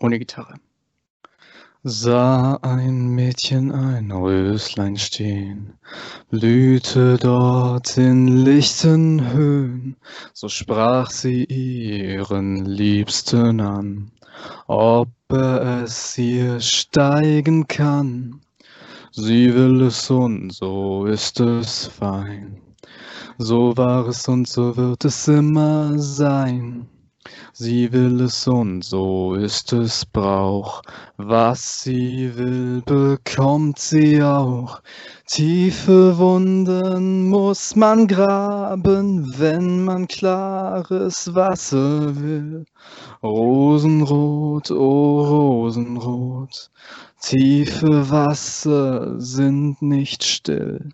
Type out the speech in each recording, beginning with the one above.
Ohne Gitarre. Sah ein Mädchen ein Röslein stehen, blühte dort in lichten Höhen, so sprach sie ihren Liebsten an, ob er es ihr steigen kann. Sie will es und so ist es fein, so war es und so wird es immer sein. Sie will es und so ist es Brauch. Was sie will, bekommt sie auch. Tiefe Wunden muss man graben, wenn man klares Wasser will. Rosenrot, oh Rosenrot, tiefe Wasser sind nicht still.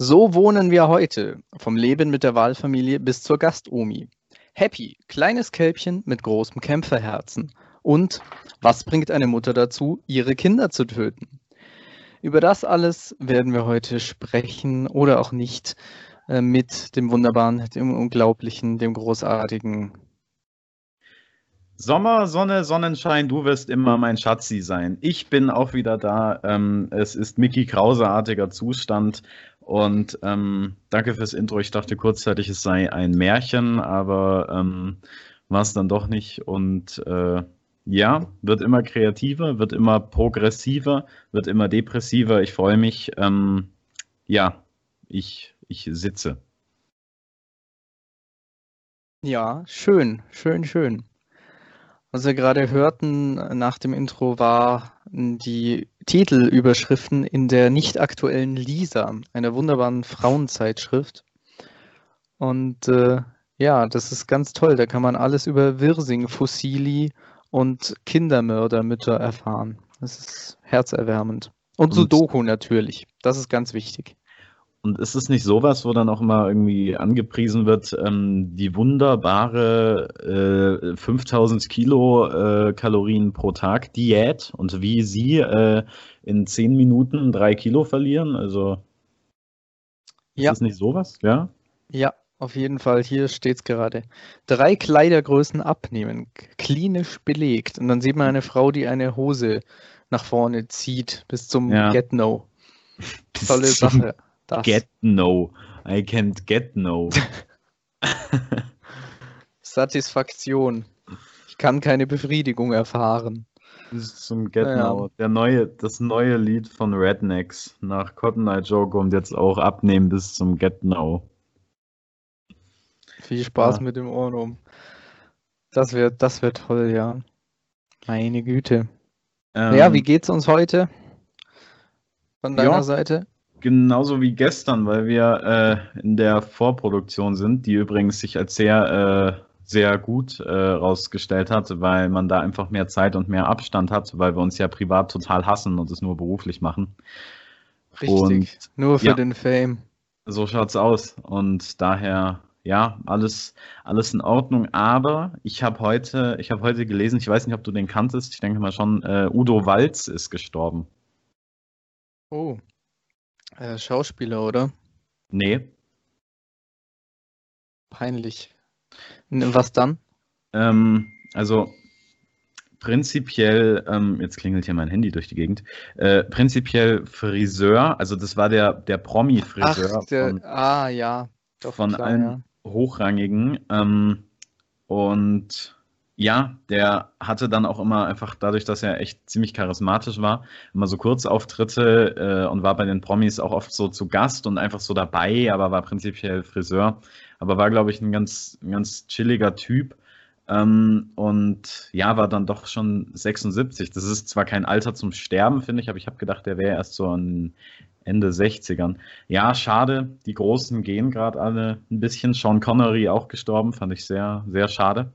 So wohnen wir heute, vom Leben mit der Wahlfamilie bis zur Gastomi. Happy, kleines Kälbchen mit großem Kämpferherzen. Und was bringt eine Mutter dazu, ihre Kinder zu töten? Über das alles werden wir heute sprechen oder auch nicht äh, mit dem wunderbaren, dem unglaublichen, dem großartigen. Sommer, Sonne, Sonnenschein, du wirst immer mein Schatzi sein. Ich bin auch wieder da. Ähm, es ist Mickey Krauseartiger Zustand. Und ähm, danke fürs Intro. Ich dachte kurzzeitig, es sei ein Märchen, aber ähm, war es dann doch nicht. Und äh, ja, wird immer kreativer, wird immer progressiver, wird immer depressiver. Ich freue mich. Ähm, ja, ich, ich sitze. Ja, schön, schön, schön. Was wir gerade hörten nach dem Intro war die Titelüberschriften in der nicht aktuellen Lisa, einer wunderbaren Frauenzeitschrift. Und äh, ja, das ist ganz toll. Da kann man alles über Wirsing, Fossili und Kindermördermütter erfahren. Das ist herzerwärmend. Und, und Sudoku natürlich. Das ist ganz wichtig. Und ist es nicht sowas, wo dann auch immer irgendwie angepriesen wird, ähm, die wunderbare äh, 5000 Kilokalorien äh, pro Tag Diät und wie sie äh, in 10 Minuten 3 Kilo verlieren? Also ist ja. das nicht sowas? Ja? Ja, auf jeden Fall. Hier steht es gerade. Drei Kleidergrößen abnehmen, klinisch belegt. Und dann sieht man eine Frau, die eine Hose nach vorne zieht bis zum ja. Get No. Tolle Sache. Das. Get no. I can't get no. Satisfaktion. Ich kann keine Befriedigung erfahren. Bis zum Get ja. No. Der neue, das neue Lied von Rednecks nach Cotton Eye Joe kommt jetzt auch abnehmen bis zum Get No. Viel Spaß ja. mit dem Ohrwurm. Das wird, das wird toll, ja. Meine Güte. Ähm, ja, wie geht's uns heute? Von deiner ja. Seite? Genauso wie gestern, weil wir äh, in der Vorproduktion sind, die übrigens sich als sehr, äh, sehr gut äh, rausgestellt hat, weil man da einfach mehr Zeit und mehr Abstand hat, weil wir uns ja privat total hassen und es nur beruflich machen. Richtig, und, nur für ja, den Fame. So schaut's aus. Und daher, ja, alles, alles in Ordnung. Aber ich habe heute, ich habe heute gelesen, ich weiß nicht, ob du den kanntest, ich denke mal schon, äh, Udo Walz ist gestorben. Oh. Äh, Schauspieler, oder? Nee. Peinlich. Was dann? Ähm, also prinzipiell, ähm, jetzt klingelt hier mein Handy durch die Gegend, äh, prinzipiell Friseur, also das war der, der Promi-Friseur. Ah, ja. Doch, von klar, allen ja. Hochrangigen. Ähm, und ja, der hatte dann auch immer einfach dadurch, dass er echt ziemlich charismatisch war, immer so Kurzauftritte äh, und war bei den Promis auch oft so zu Gast und einfach so dabei, aber war prinzipiell Friseur. Aber war, glaube ich, ein ganz, ein ganz chilliger Typ. Ähm, und ja, war dann doch schon 76. Das ist zwar kein Alter zum Sterben, finde ich, aber ich habe gedacht, der wäre erst so an Ende 60ern. Ja, schade, die Großen gehen gerade alle ein bisschen. Sean Connery auch gestorben, fand ich sehr, sehr schade.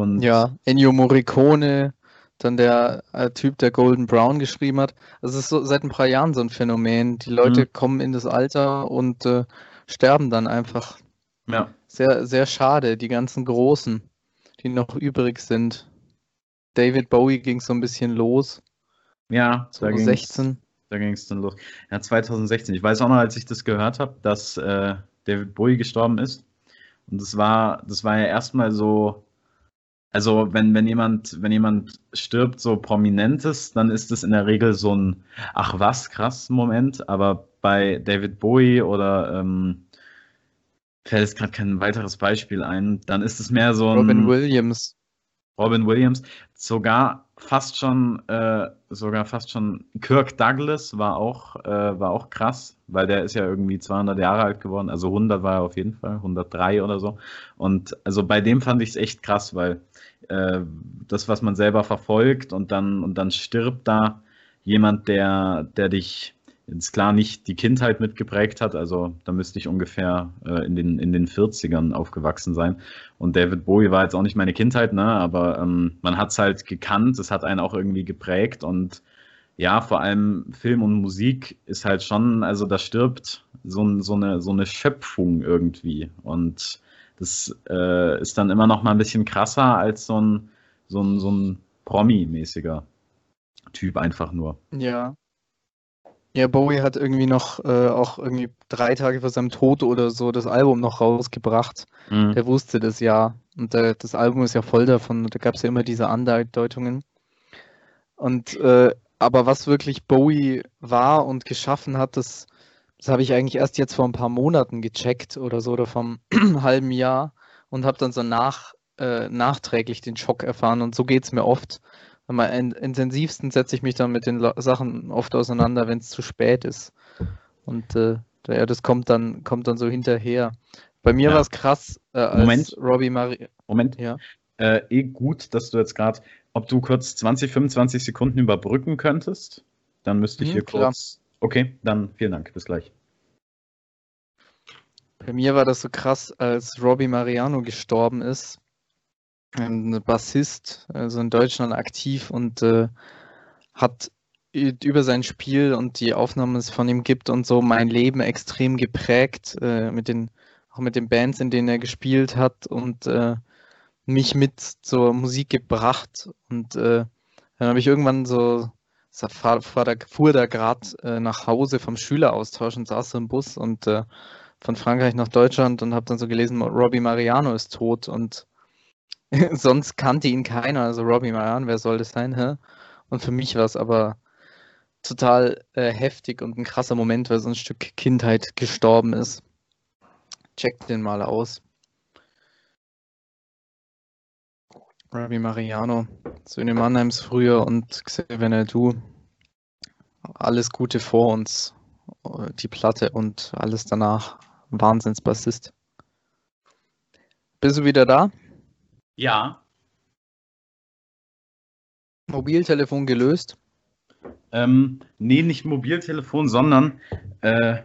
Und ja, Ennio Morricone, dann der äh, Typ, der Golden Brown geschrieben hat. Das ist so seit ein paar Jahren so ein Phänomen. Die Leute mhm. kommen in das Alter und äh, sterben dann einfach. Ja. Sehr, sehr schade, die ganzen Großen. die noch übrig sind. David Bowie ging so ein bisschen los. Ja, 2016. Da ging es dann los. Ja, 2016. Ich weiß auch noch, als ich das gehört habe, dass äh, David Bowie gestorben ist. Und das war, das war ja erstmal so, also wenn, wenn jemand, wenn jemand stirbt, so prominentes, dann ist das in der Regel so ein Ach was, krass Moment. Aber bei David Bowie oder ähm, fällt es gerade kein weiteres Beispiel ein, dann ist es mehr so ein. Robin Williams. Robin Williams, sogar fast schon, äh, sogar fast schon Kirk Douglas war auch, äh, war auch krass, weil der ist ja irgendwie 200 Jahre alt geworden, also 100 war er auf jeden Fall, 103 oder so. Und also bei dem fand ich es echt krass, weil äh, das, was man selber verfolgt und dann und dann stirbt da jemand, der, der dich jetzt klar nicht die Kindheit mitgeprägt hat, also da müsste ich ungefähr äh, in, den, in den 40ern aufgewachsen sein. Und David Bowie war jetzt auch nicht meine Kindheit, ne? aber ähm, man hat es halt gekannt, es hat einen auch irgendwie geprägt und ja, vor allem Film und Musik ist halt schon, also da stirbt so, so, eine, so eine Schöpfung irgendwie und das äh, ist dann immer noch mal ein bisschen krasser als so ein, so ein, so ein Promi-mäßiger Typ einfach nur. Ja, ja, Bowie hat irgendwie noch äh, auch irgendwie drei Tage vor seinem Tod oder so das Album noch rausgebracht. Mhm. Der wusste das ja. Und der, das Album ist ja voll davon. Da gab es ja immer diese Andeutungen. Und äh, aber was wirklich Bowie war und geschaffen hat, das, das habe ich eigentlich erst jetzt vor ein paar Monaten gecheckt oder so oder vom halben Jahr und habe dann so nach, äh, nachträglich den Schock erfahren. Und so geht es mir oft am intensivsten setze ich mich dann mit den Sachen oft auseinander, wenn es zu spät ist. Und äh, ja, das kommt dann, kommt dann so hinterher. Bei mir ja. war es krass, äh, als Moment. Robbie Marie. Moment. Ja. Äh, eh gut, dass du jetzt gerade, ob du kurz 20, 25 Sekunden überbrücken könntest, dann müsste ich hm, hier klar. kurz. Okay, dann vielen Dank. Bis gleich. Bei mir war das so krass, als Robbie Mariano gestorben ist ein Bassist, also in Deutschland aktiv und äh, hat über sein Spiel und die Aufnahmen, die es von ihm gibt und so mein Leben extrem geprägt, äh, mit den, auch mit den Bands, in denen er gespielt hat und äh, mich mit zur Musik gebracht. Und äh, dann habe ich irgendwann so, fahr, fahr da, fuhr da gerade äh, nach Hause vom Schüleraustausch und saß im Bus und äh, von Frankreich nach Deutschland und habe dann so gelesen, Robbie Mariano ist tot und Sonst kannte ihn keiner, also Robbie Maran, wer soll das sein? Hä? Und für mich war es aber total äh, heftig und ein krasser Moment, weil so ein Stück Kindheit gestorben ist. Checkt den mal aus. Robbie Mariano, Söhne Mannheims früher und Xavier du. Alles Gute vor uns. Die Platte und alles danach. Wahnsinnsbassist. Bist du wieder da? Ja. Mobiltelefon gelöst? Ähm, nee, nicht Mobiltelefon, sondern äh,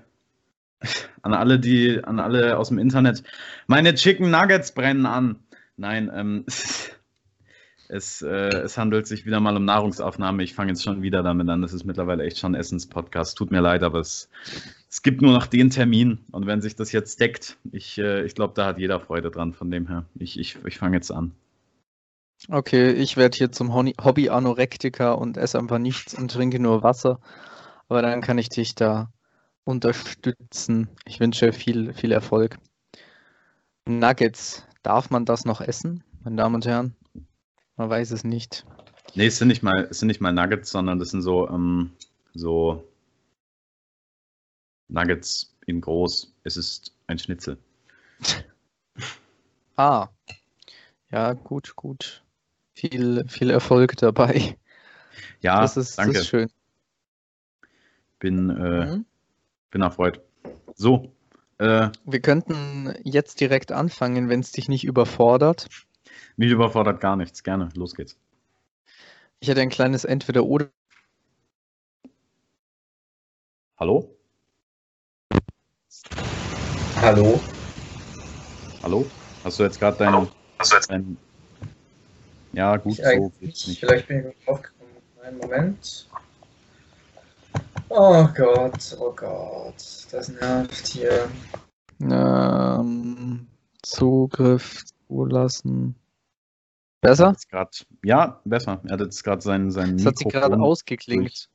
an alle, die, an alle aus dem Internet, meine Chicken Nuggets brennen an. Nein, ähm, es, äh, es handelt sich wieder mal um Nahrungsaufnahme. Ich fange jetzt schon wieder damit an. Das ist mittlerweile echt schon Essenspodcast. Tut mir leid, aber es, es gibt nur noch den Termin. Und wenn sich das jetzt deckt, ich, äh, ich glaube, da hat jeder Freude dran. Von dem her, ich, ich, ich fange jetzt an. Okay, ich werde hier zum Hobby-Anorektiker und esse einfach nichts und trinke nur Wasser. Aber dann kann ich dich da unterstützen. Ich wünsche viel, viel Erfolg. Nuggets, darf man das noch essen, meine Damen und Herren? Man weiß es nicht. Nee, es sind nicht mal, es sind nicht mal Nuggets, sondern das sind so, ähm, so Nuggets in groß. Es ist ein Schnitzel. ah. Ja, gut, gut. Viel, viel Erfolg dabei. Ja, das ist, danke. Das ist schön. Bin, äh, mhm. bin erfreut. So. Äh, Wir könnten jetzt direkt anfangen, wenn es dich nicht überfordert. Mich überfordert gar nichts. Gerne. Los geht's. Ich hätte ein kleines Entweder-Oder. Hallo? Hallo? Hallo? Hast du jetzt gerade deinen. Dein... Ja, gut, ich so geht's nicht. Vielleicht bin ich aufgekommen. Einen Moment. Oh Gott, oh Gott. Das nervt hier. Ähm, Zugriff zulassen. Besser? Ja, besser. Er hat jetzt gerade sein, sein Das hat sich gerade Mikrofon ausgeklingt.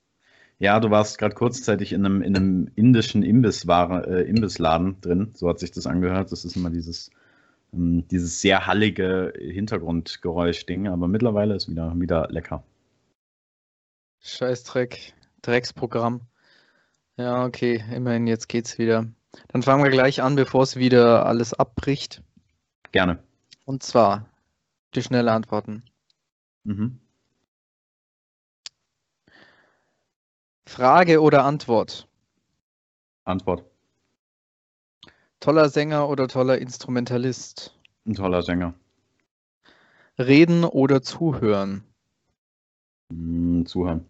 Ja, du warst gerade kurzzeitig in einem, in einem indischen Imbissware, äh, Imbissladen drin. So hat sich das angehört. Das ist immer dieses, ähm, dieses sehr hallige Hintergrundgeräusch-Ding. Aber mittlerweile ist wieder, wieder lecker. Scheißdreck. Drecksprogramm. Ja, okay. Immerhin, jetzt geht's wieder. Dann fangen wir gleich an, bevor es wieder alles abbricht. Gerne. Und zwar die schnelle Antworten. Mhm. Frage oder Antwort? Antwort. Toller Sänger oder toller Instrumentalist? Ein toller Sänger. Reden oder zuhören? Mm, zuhören.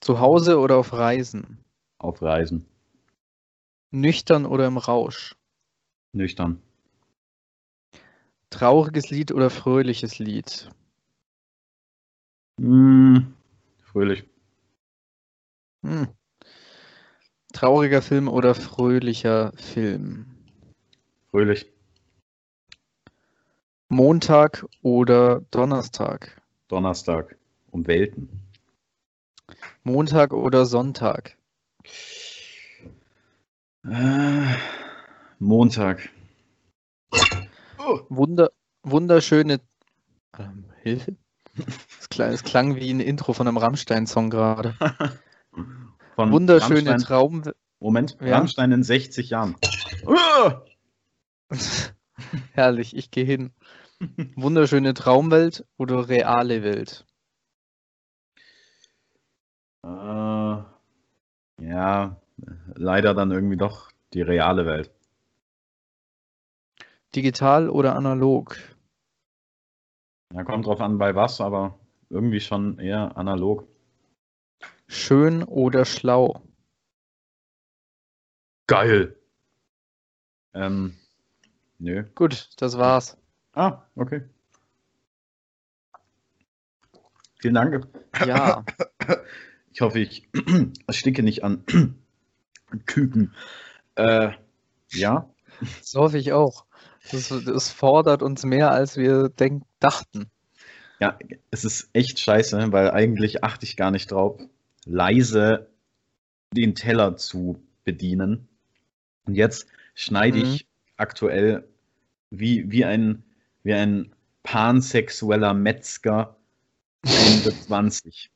Zu Hause oder auf Reisen? Auf Reisen. Nüchtern oder im Rausch? Nüchtern. Trauriges Lied oder fröhliches Lied? Mm, fröhlich. Hm. Trauriger Film oder fröhlicher Film? Fröhlich. Montag oder Donnerstag? Donnerstag. Um Welten. Montag oder Sonntag? Äh, Montag. Oh. Wunder, wunderschöne. Ähm, Hilfe? Es klang, es klang wie ein Intro von einem Rammstein-Song gerade. Von Wunderschöne Rammstein- Traum. Moment, Ja. Rammstein in 60 Jahren. Ah! Herrlich, ich gehe hin. Wunderschöne Traumwelt oder reale Welt? Äh, ja, leider dann irgendwie doch die reale Welt. Digital oder analog? Ja, kommt drauf an, bei was, aber irgendwie schon eher analog. Schön oder schlau? Geil. Ähm, nö. Gut, das war's. Ah, okay. Vielen Dank. Ja, Ich hoffe, ich ersticke nicht an Küken. Äh, ja, das hoffe ich auch. Das, das fordert uns mehr, als wir denk dachten. ja, es ist echt scheiße, weil eigentlich achte ich gar nicht drauf, leise den Teller zu bedienen. Und jetzt schneide Mhm. ich aktuell wie, wie, ein, wie ein pansexueller Metzger Ende 20.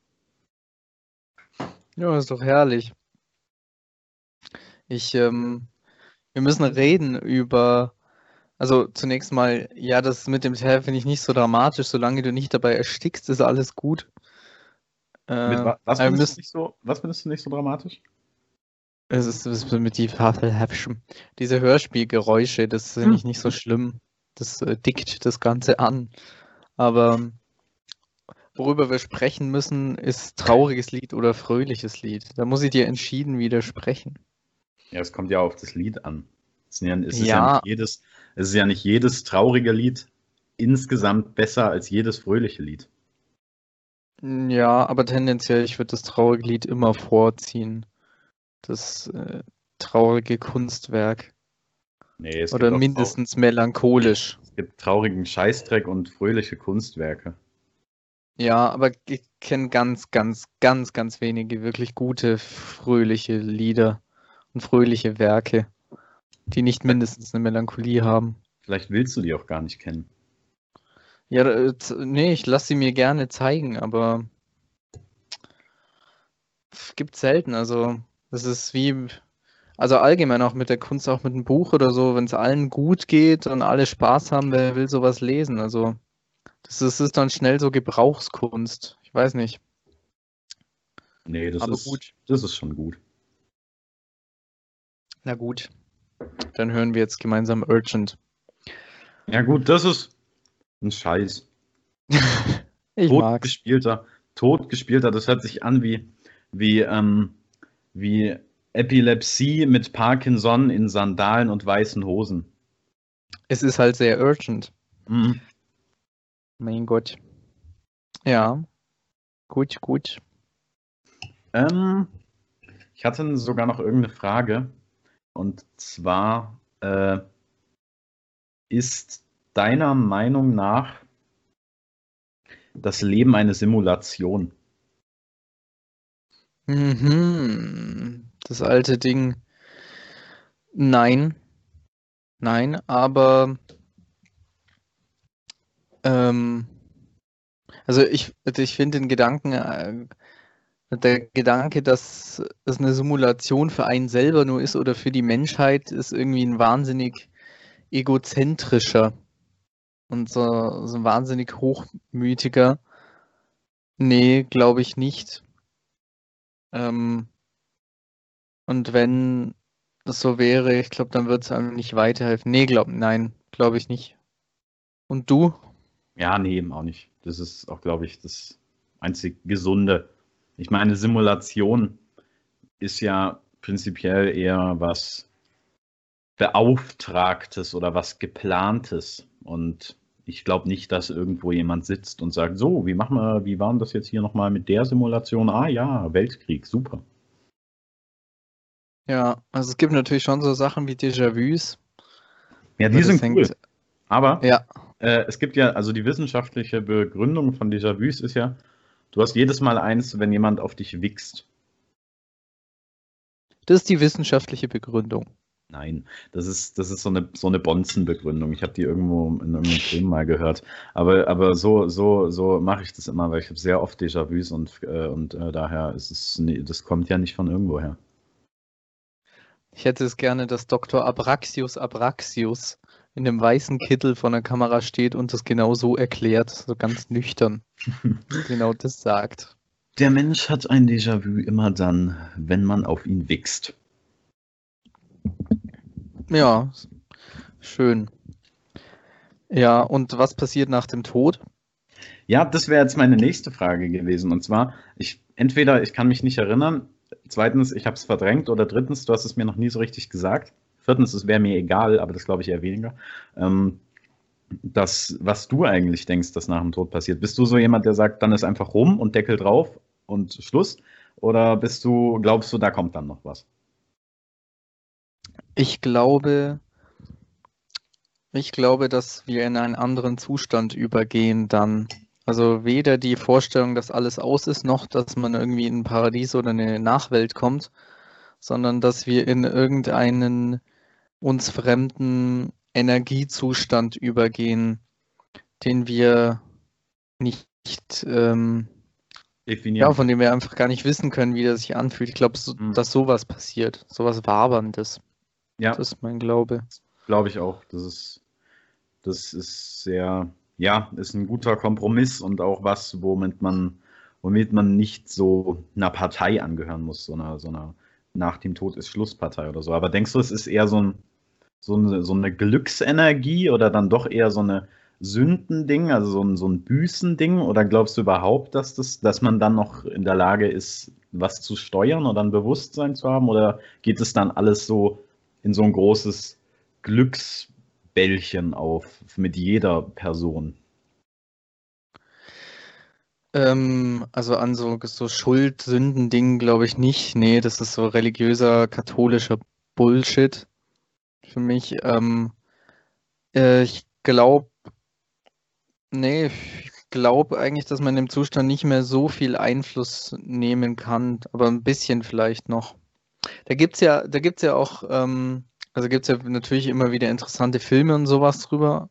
Ja, ist doch herrlich. Ich, ähm, wir müssen reden über, also zunächst mal, ja, das mit dem Teller finde ich nicht so dramatisch, solange du nicht dabei erstickst, ist alles gut. Äh, Mit wa was, wir findest du nicht so, was findest du nicht so dramatisch? es ist, es ist mit die Wafelhäppchen. Diese Hörspielgeräusche, das finde ich nicht so schlimm. Das äh, dickt das Ganze an. Aber worüber wir sprechen müssen, ist trauriges Lied oder fröhliches Lied. Da muss ich dir entschieden widersprechen. Ja, es kommt ja auf das Lied an. Es ist ja, es ist ja, Ja. nicht jedes, es ist ja nicht jedes traurige Lied insgesamt besser als jedes fröhliche Lied. Ja, aber tendenziell, ich würde das traurige Lied immer vorziehen. Das äh, traurige Kunstwerk. Nee, es Oder mindestens melancholisch. Es gibt traurigen Scheißdreck und fröhliche Kunstwerke. Ja, aber ich kenne ganz, ganz, ganz, ganz wenige wirklich gute, fröhliche Lieder und fröhliche Werke, die nicht mindestens eine Melancholie haben. Vielleicht willst du die auch gar nicht kennen. Ja, äh, nee, ich lasse sie mir gerne zeigen, aber gibt selten. Also, das ist wie, also allgemein auch mit der Kunst, auch mit einem Buch oder so, wenn es allen gut geht und alle Spaß haben, wer will sowas lesen? Also, das ist, ist dann schnell so Gebrauchskunst. Ich weiß nicht. Nee, das, Aber ist, gut. das ist schon gut. Na gut. Dann hören wir jetzt gemeinsam Urgent. Ja, gut, das ist ein Scheiß. Ich tot mag's. gespielter, tot gespielter, das hört sich an wie, wie, ähm, wie Epilepsie mit Parkinson in Sandalen und weißen Hosen. Es ist halt sehr urgent. Mhm. Mein Gott. Ja. Gut, gut. Ähm, ich hatte sogar noch irgendeine Frage. Und zwar, äh, ist deiner Meinung nach das Leben eine Simulation? Mhm. Das alte Ding. Nein. Nein, aber ähm, also ich, ich finde den Gedanken, äh, der Gedanke, dass es eine Simulation für einen selber nur ist oder für die Menschheit, ist irgendwie ein wahnsinnig egozentrischer und so, so ein wahnsinnig hochmütiger. Nee, glaube ich nicht. Ähm, und wenn das so wäre, ich glaube, dann würde es einem nicht weiterhelfen. Nee, glaub, nein, glaube ich nicht. Und du? Ja, nee, eben auch nicht. Das ist auch, glaube ich, das einzig Gesunde. Ich meine, Simulation ist ja prinzipiell eher was Beauftragtes oder was Geplantes. Und ich glaube nicht, dass irgendwo jemand sitzt und sagt, so, wie machen wir, wie war das jetzt hier nochmal mit der Simulation? Ah ja, Weltkrieg, super. Ja, also es gibt natürlich schon so Sachen wie Déjà-vus. Ja, die sind cool. Hängt... Aber ja. äh, es gibt ja, also die wissenschaftliche Begründung von Déjà-vus ist ja, du hast jedes Mal eins, wenn jemand auf dich wichst. Das ist die wissenschaftliche Begründung. Nein, das ist, das ist so eine, so eine Bonzenbegründung. Ich habe die irgendwo in irgendeinem Film mal gehört. Aber, aber so, so, so mache ich das immer, weil ich habe sehr oft Déjà-vus und, äh, und äh, daher ist es, nee, das kommt ja nicht von irgendwo her. Ich hätte es gerne, dass Dr. Abraxius Abraxius in dem weißen Kittel vor der Kamera steht und das genau so erklärt, so ganz nüchtern. genau das sagt. Der Mensch hat ein Déjà-vu immer dann, wenn man auf ihn wächst. Ja, schön. Ja, und was passiert nach dem Tod? Ja, das wäre jetzt meine nächste Frage gewesen. Und zwar, ich entweder ich kann mich nicht erinnern, zweitens, ich habe es verdrängt oder drittens, du hast es mir noch nie so richtig gesagt. Viertens, es wäre mir egal, aber das glaube ich eher weniger. Ähm, das, was du eigentlich denkst, dass nach dem Tod passiert. Bist du so jemand, der sagt, dann ist einfach rum und Deckel drauf und Schluss? Oder bist du, glaubst du, da kommt dann noch was? Ich glaube, ich glaube, dass wir in einen anderen Zustand übergehen dann. Also weder die Vorstellung, dass alles aus ist, noch dass man irgendwie in ein Paradies oder eine Nachwelt kommt, sondern dass wir in irgendeinen uns fremden Energiezustand übergehen, den wir nicht, ähm, ja, von dem wir einfach gar nicht wissen können, wie der sich anfühlt. Ich glaube, so, mhm. dass sowas passiert, sowas Waberndes. Ja. Das ist mein Glaube. Glaube ich auch. Das ist, das ist sehr, ja, ist ein guter Kompromiss und auch was, womit man, womit man nicht so einer Partei angehören muss, so einer, so einer nach dem Tod ist Schlusspartei oder so. Aber denkst du, es ist eher so, ein, so, eine, so eine Glücksenergie oder dann doch eher so eine Sündending, also so ein, so ein Büßending? Oder glaubst du überhaupt, dass, das, dass man dann noch in der Lage ist, was zu steuern oder ein Bewusstsein zu haben? Oder geht es dann alles so in so ein großes Glücksbällchen auf mit jeder Person? Ähm, also an so, so Schuld-Sünden-Dingen glaube ich nicht. Nee, das ist so religiöser, katholischer Bullshit für mich. Ähm, äh, ich glaube, nee, ich glaube eigentlich, dass man im Zustand nicht mehr so viel Einfluss nehmen kann, aber ein bisschen vielleicht noch. Da gibt es ja, da gibt's ja auch, ähm, also gibt es ja natürlich immer wieder interessante Filme und sowas drüber.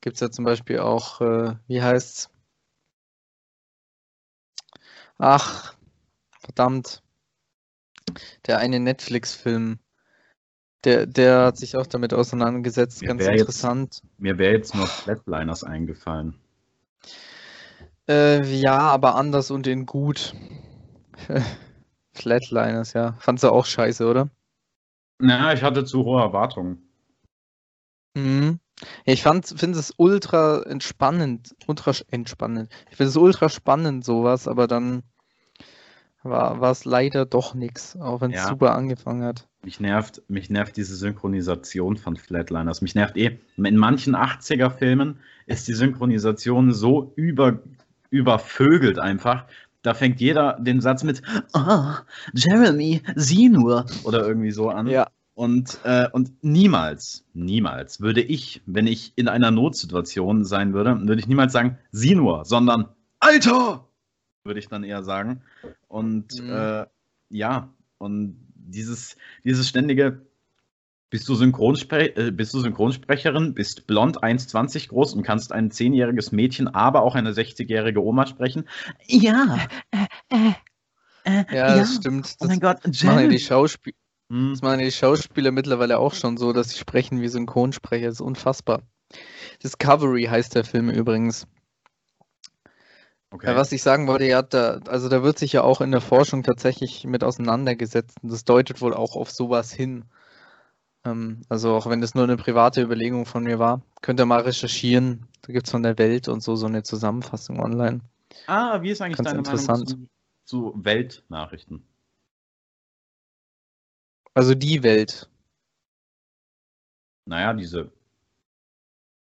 Gibt es ja zum Beispiel auch, äh, wie heißt's? Ach, verdammt. Der eine Netflix-Film. Der, der hat sich auch damit auseinandergesetzt, mir ganz interessant. Jetzt, mir wäre jetzt noch Flatliners eingefallen. Äh, ja, aber anders und in gut. Flatliners, ja. Fandst du auch scheiße, oder? Na, ich hatte zu hohe Erwartungen. Mhm. Ja, ich finde es ultra entspannend, ultra entspannend. Ich finde es ultra spannend, sowas, aber dann war es leider doch nichts, auch wenn es ja. super angefangen hat. Mich nervt, mich nervt diese Synchronisation von Flatliners. Mich nervt eh. In manchen 80er-Filmen ist die Synchronisation so über, übervögelt einfach, da fängt jeder den Satz mit oh, Jeremy, sieh nur oder irgendwie so an. Ja. Und, äh, und niemals, niemals würde ich, wenn ich in einer Notsituation sein würde, würde ich niemals sagen, sieh nur, sondern Alter! Würde ich dann eher sagen. Und Mhm. äh, ja, und dieses, dieses ständige, bist du, Synchronspre äh, bist du Synchronsprecherin, bist blond 1,20 groß und kannst ein 10-jähriges Mädchen, aber auch eine 60-jährige Oma sprechen? Ja. Äh, äh, Ja, das stimmt. Oh Das mein Gott, machen ja die. Schauspiel Hm, Das machen die Schauspieler mittlerweile auch schon so, dass sie sprechen wie Synchronsprecher. Das ist unfassbar. Discovery heißt der Film übrigens. okay. Ja, was ich sagen wollte, ja, da, also da wird sich ja auch in der Forschung tatsächlich mit auseinandergesetzt. Und das deutet wohl auch auf sowas hin. Ähm, also auch wenn das nur eine private Überlegung von mir war, könnt ihr mal recherchieren. Da gibt es von der Welt und so so eine Zusammenfassung online. Ah, wie ist eigentlich Ganz deine interessant. Meinung zu, zu Weltnachrichten? Also die Welt. Naja, diese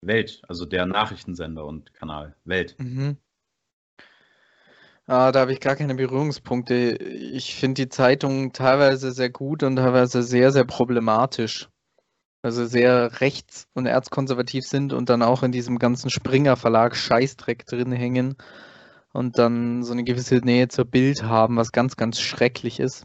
Welt, also der Nachrichtensender und Kanal Welt. Mhm. Ah, da habe ich gar keine Berührungspunkte. Ich finde die Zeitung teilweise sehr gut und teilweise sehr, sehr problematisch. Also sehr rechts- und erzkonservativ sind und dann auch in diesem ganzen Springer-Verlag Scheißdreck drin hängen und dann so eine gewisse Nähe zur Bild haben, was ganz, ganz schrecklich ist.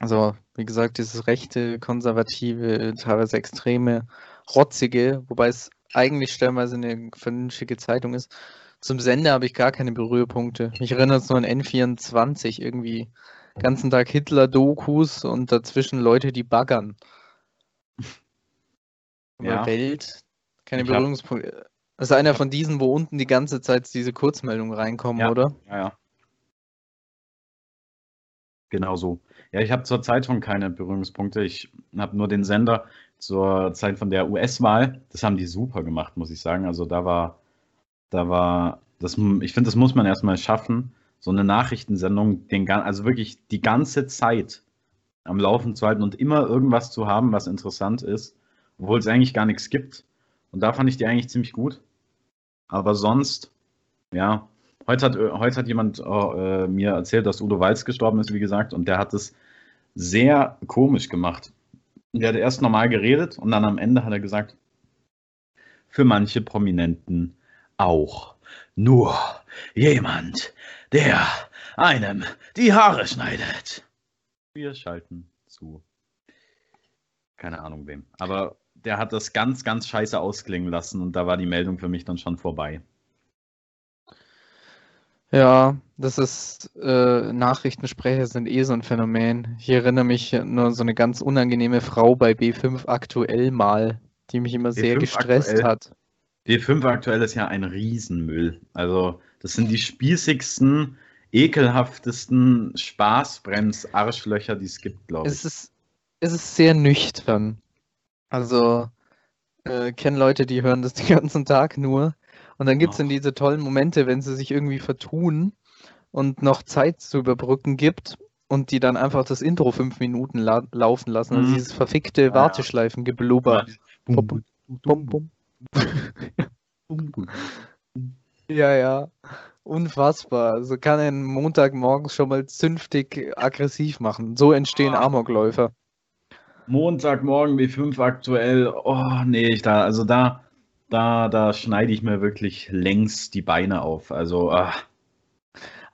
Also, wie gesagt, dieses rechte, konservative, teilweise extreme, rotzige, wobei es eigentlich stellenweise eine vernünftige Zeitung ist. Zum Sender habe ich gar keine Berührpunkte. Mich erinnert es nur an N24, irgendwie ganzen Tag Hitler-Dokus und dazwischen Leute, die baggern. Ja. Welt, keine Berührungspunkte. Das ist einer von diesen, wo unten die ganze Zeit diese Kurzmeldungen reinkommen, Ja. oder? Ja, ja. Genau so. Ja, ich habe zur Zeitung keine Berührungspunkte. Ich habe nur den Sender zur Zeit von der US-Wahl. Das haben die super gemacht, muss ich sagen. Also da war, da war, das, ich finde, das muss man erstmal schaffen, so eine Nachrichtensendung, den, also wirklich die ganze Zeit am Laufen zu halten und immer irgendwas zu haben, was interessant ist, obwohl es eigentlich gar nichts gibt. Und da fand ich die eigentlich ziemlich gut. Aber sonst, ja, heute hat, heute hat jemand äh, mir erzählt, dass Udo Walz gestorben ist, wie gesagt, und der hat es sehr komisch gemacht. Der hat erst normal geredet und dann am Ende hat er gesagt, für manche Prominenten auch nur jemand, der einem die Haare schneidet. Wir schalten zu. Keine Ahnung wem. Aber der hat das ganz, ganz scheiße ausklingen lassen und da war die Meldung für mich dann schon vorbei. Ja, das ist, äh, Nachrichtensprecher sind eh so ein Phänomen. Ich erinnere mich nur an so eine ganz unangenehme Frau bei B5 aktuell mal, die mich immer sehr B5 gestresst aktuell? hat. B5 aktuell ist ja ein Riesenmüll. Also, das sind die spießigsten, ekelhaftesten Spaßbrems-Arschlöcher, die es gibt, glaube ich. Es ist, es ist sehr nüchtern. Also, äh, kenne Leute, die hören das den ganzen Tag nur. Und dann gibt es dann Ach. diese tollen Momente, wenn sie sich irgendwie vertun und noch Zeit zu überbrücken gibt und die dann einfach das Intro fünf Minuten la laufen lassen. Also Mhm. dieses verfickte ja. Warteschleifengeblubber. Bum, bum. bum, bum. Ja, ja. Unfassbar. Also kann einen Montagmorgens schon mal zünftig aggressiv machen. So entstehen Ah. Amokläufer. Montagmorgen B5 aktuell. Oh, nee, ich da, also da, da, da schneide ich mir wirklich längs die Beine auf. Also, ah,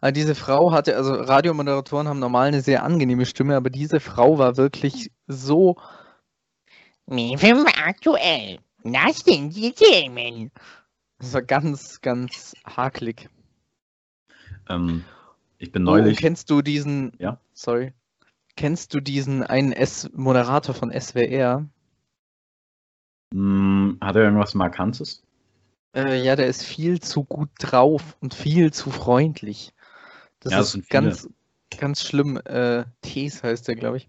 Aber diese Frau hatte, also Radiomoderatoren haben normal eine sehr angenehme Stimme, aber diese Frau war wirklich so. B5 aktuell. Das sind die Themen. Das war ganz, ganz hakelig. ähm, ich bin Oh, neulich. kennst du diesen. Ja? Sorry. Kennst du diesen einen S Moderator von SWR? Hm, hat er irgendwas Markantes? Äh, ja, der ist viel zu gut drauf und viel zu freundlich. Das Ja, das ist sind viele. ganz, ganz schlimm. Äh, Tees heißt der, glaube ich.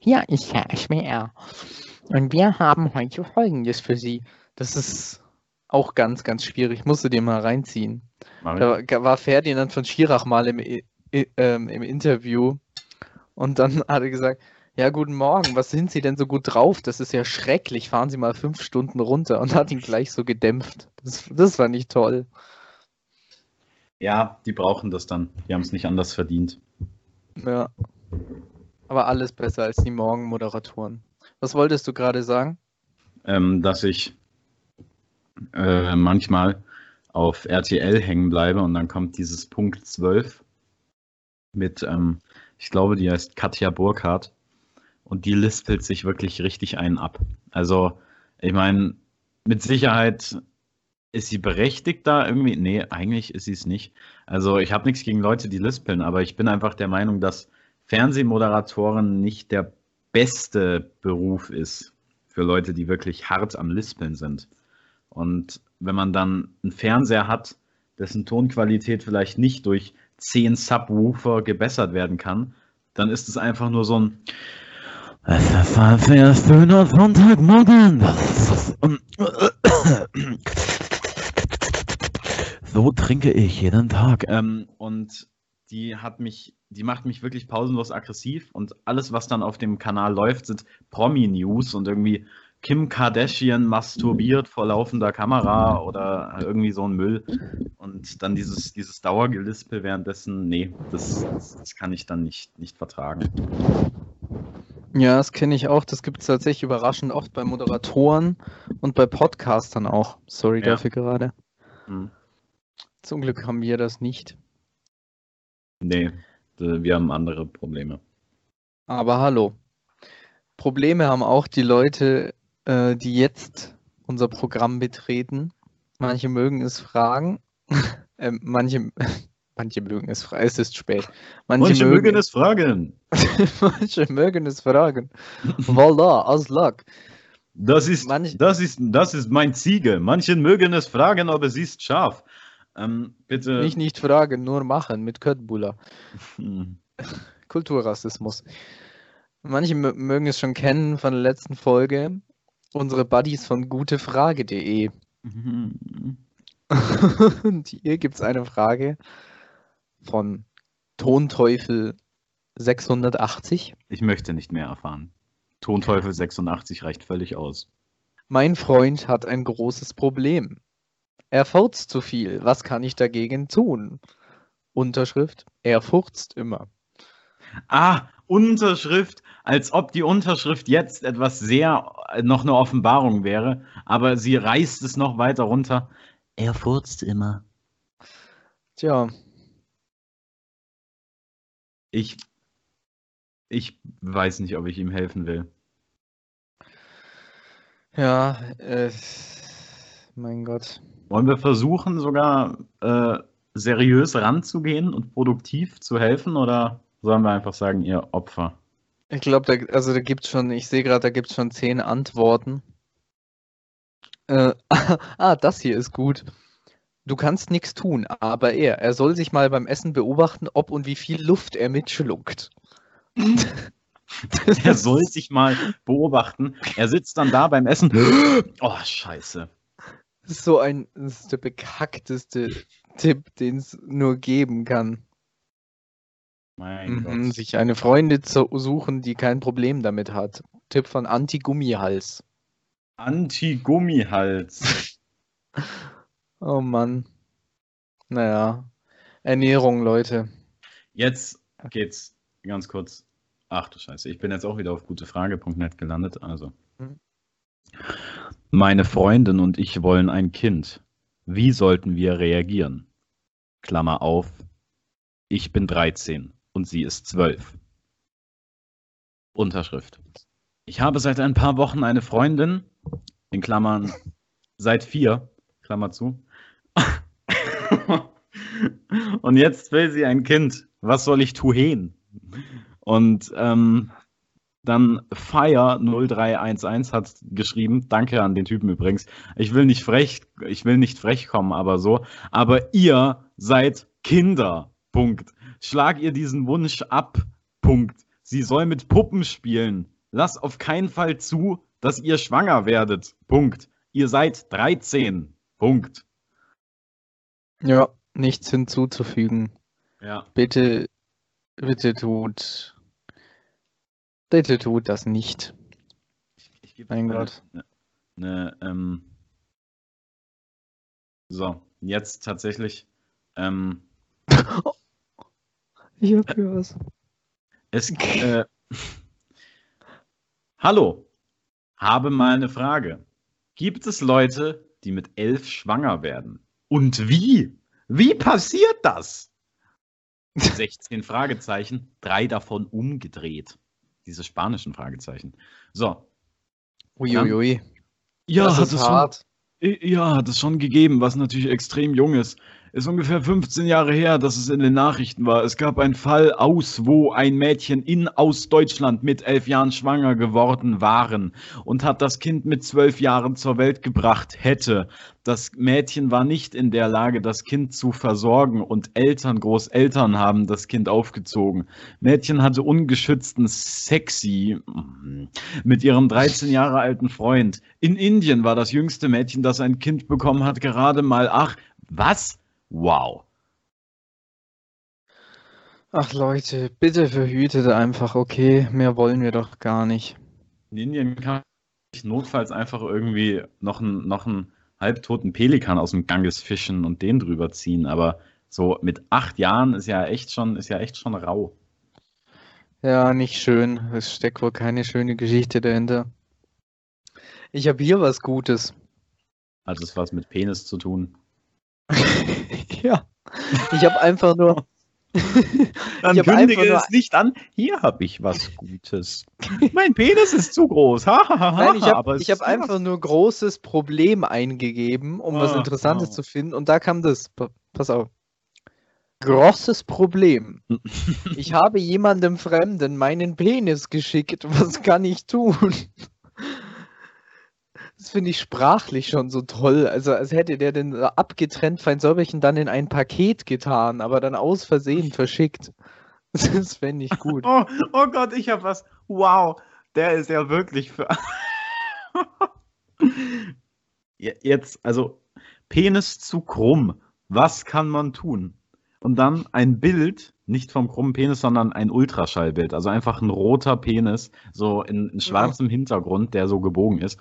Hier ist Herr SWR. Und wir haben heute Folgendes für Sie. Das ist auch ganz, ganz schwierig. Musst du dir mal reinziehen. Ich. Da war- Ferdinand von Schirach mal im, ähm, im Interview und dann hat er gesagt, ja, guten Morgen, was sind Sie denn so gut drauf? Das ist ja schrecklich, fahren Sie mal fünf Stunden runter und hat ihn gleich so gedämpft. Das, das war nicht toll. Ja, die brauchen das dann. Die haben es nicht anders verdient. Ja. Aber alles besser als die Morgenmoderatoren. Was wolltest du gerade sagen? ähm, dass ich äh, manchmal auf RTL hängen bleibe und dann kommt dieses Punkt 12 mit, ähm, ich glaube, die heißt Katja Burkhardt und die lispelt sich wirklich richtig einen ab. Also, ich meine, mit Sicherheit ist sie berechtigt da irgendwie? Nee, eigentlich ist sie es nicht. Also, ich habe nichts gegen Leute, die lispeln, aber ich bin einfach der Meinung, dass Fernsehmoderatoren nicht der beste Beruf ist für Leute, die wirklich hart am Lispeln sind. Und wenn man dann einen Fernseher hat, dessen Tonqualität vielleicht nicht durch zehn Subwoofer gebessert werden kann, dann ist es einfach nur so ein es ist ein sehr schöner Sonntagmorgen. So trinke ich jeden Tag. Ähm, und die hat mich, die macht mich wirklich pausenlos aggressiv und alles, was dann auf dem Kanal läuft, sind Promi-News und irgendwie Kim Kardashian masturbiert vor laufender Kamera oder irgendwie so ein Müll. Und dann dieses, dieses Dauergelispel währenddessen, nee, das, das, das kann ich dann nicht, nicht vertragen. Ja, das kenne ich auch. Das gibt es tatsächlich überraschend oft bei Moderatoren und bei Podcastern auch. Sorry Ja. dafür gerade. Hm. Zum Glück haben wir das nicht. Nee, d- wir haben andere Probleme. Aber hallo. Probleme haben auch die Leute, äh, die jetzt unser Programm betreten. Manche mögen es fragen. ähm, manche, manche mögen es fragen. Es ist spät. Manche mögen es fragen. manche mögen es fragen. Voila, aus luck. Das ist, Manch- das ist, das ist mein Ziege. Manche mögen es fragen, aber sie ist scharf. Ähm, bitte. Nicht nicht fragen, nur machen mit Köttbullar. Hm. Kulturrassismus. Manche mö- mögen es schon kennen von der letzten Folge. Unsere Buddies von gutefrage.de. Und hier gibt es eine Frage von Tonteufel 680. Ich möchte nicht mehr erfahren. Tonteufel 86 reicht völlig aus. Mein Freund hat ein großes Problem. Er furzt zu viel. Was kann ich dagegen tun? Unterschrift: Er furzt immer. Ah, Unterschrift, als ob die Unterschrift jetzt etwas sehr, noch eine Offenbarung wäre, aber sie reißt es noch weiter runter. Er furzt immer. Tja, Ich, ich weiß nicht, ob ich ihm helfen will. ja, äh, mein Gott. Wollen wir versuchen, sogar äh, seriös ranzugehen und produktiv zu helfen oder sollen wir einfach sagen, ihr Opfer? Ich glaube, da, also da gibt es schon, ich sehe gerade, da gibt es schon zehn Antworten. Äh, ah, das hier ist gut. Du kannst nichts tun, aber er, er soll sich mal beim Essen beobachten, ob und wie viel Luft er mitschluckt. Er soll sich mal beobachten. Er sitzt dann da beim Essen. Oh, scheiße. Das ist so ein, das ist der bekackteste Tipp, den es nur geben kann. Mein Mhm, Gott. sich eine Freundin zu suchen, die kein Problem damit hat. Tipp von Anti-Gummihals. Anti-Gummihals. Oh Mann. Naja. Ernährung, Leute. Jetzt geht's ganz kurz. Ach du Scheiße, ich bin jetzt auch wieder auf gutefrage.net gelandet. Also. Mhm. Meine Freundin und ich wollen ein Kind. Wie sollten wir reagieren? Klammer auf. Ich bin 13 und sie ist 12. Unterschrift. Ich habe seit ein paar Wochen eine Freundin, in Klammern seit vier, Klammer zu. Und jetzt will sie ein Kind. Was soll ich tun? Und ähm, dann Fire 0311 hat geschrieben, danke an den Typen übrigens. Ich will nicht frech, ich will nicht frech kommen, aber so. Aber ihr seid Kinder. Punkt. Schlag ihr diesen Wunsch ab. Punkt. Sie soll mit Puppen spielen. Lass auf keinen Fall zu, dass ihr schwanger werdet. Punkt. Ihr seid 13. Punkt. Ja, nichts hinzuzufügen. Ja. Bitte, bitte tut, bitte tut das nicht. Ich gebe Mein Gott. Eine, eine, ähm, so, jetzt tatsächlich. Ähm, Ich hab hier was. es, äh, Hallo, habe mal eine Frage. Gibt es Leute, die mit elf schwanger werden? Und wie? Wie passiert das? 16 Fragezeichen, drei davon umgedreht. Diese spanischen Fragezeichen. So. Uiuiui. Ja, das hat ist es schon, hart. ja, hat es schon gegeben, was natürlich extrem jung ist. Ist ungefähr 15 Jahre her, dass es in den Nachrichten war. Es gab einen Fall aus, wo ein Mädchen in aus Deutschland mit elf Jahren schwanger geworden waren und hat das Kind mit zwölf Jahren zur Welt gebracht hätte. Das Mädchen war nicht in der Lage, das Kind zu versorgen und Eltern, Großeltern haben das Kind aufgezogen. Mädchen hatte ungeschützten Sexy mm, mit ihrem 13 Jahre alten Freund. In Indien war das jüngste Mädchen, das ein Kind bekommen hat, gerade mal, ach, was? Wow. Ach Leute, bitte verhütet einfach, okay? Mehr wollen wir doch gar nicht. In Indien kann ich notfalls einfach irgendwie noch einen, noch einen halbtoten Pelikan aus dem Ganges fischen und den drüber ziehen, aber so mit acht Jahren ist ja echt schon, ist ja echt schon rau. Ja, nicht schön. Es steckt wohl keine schöne Geschichte dahinter. Ich habe hier was Gutes. Hat es was mit Penis zu tun? ja. Ich habe einfach nur. Dann kündige nur- es nicht an. Hier habe ich was Gutes. mein Penis ist zu groß. Ha, ha, ha, Nein, ich ha, habe hab einfach nur großes Problem eingegeben, um was Ah, Interessantes ah. zu finden. Und da kam das. Pa- Pass auf. Großes Problem. Ich habe jemandem Fremden meinen Penis geschickt. Was kann ich tun? Das finde ich sprachlich schon so toll. Also als hätte der den so abgetrennt fein säuberchen dann in ein Paket getan, aber dann aus Versehen verschickt. Das fände ich gut. Oh, oh Gott, ich habe was. Wow, der ist ja wirklich für. Je- Jetzt, also Penis zu krumm. Was kann man tun? Und dann ein Bild, nicht vom krummen Penis, sondern ein Ultraschallbild. Also einfach ein roter Penis, so in, in schwarzem Hintergrund, der so gebogen ist.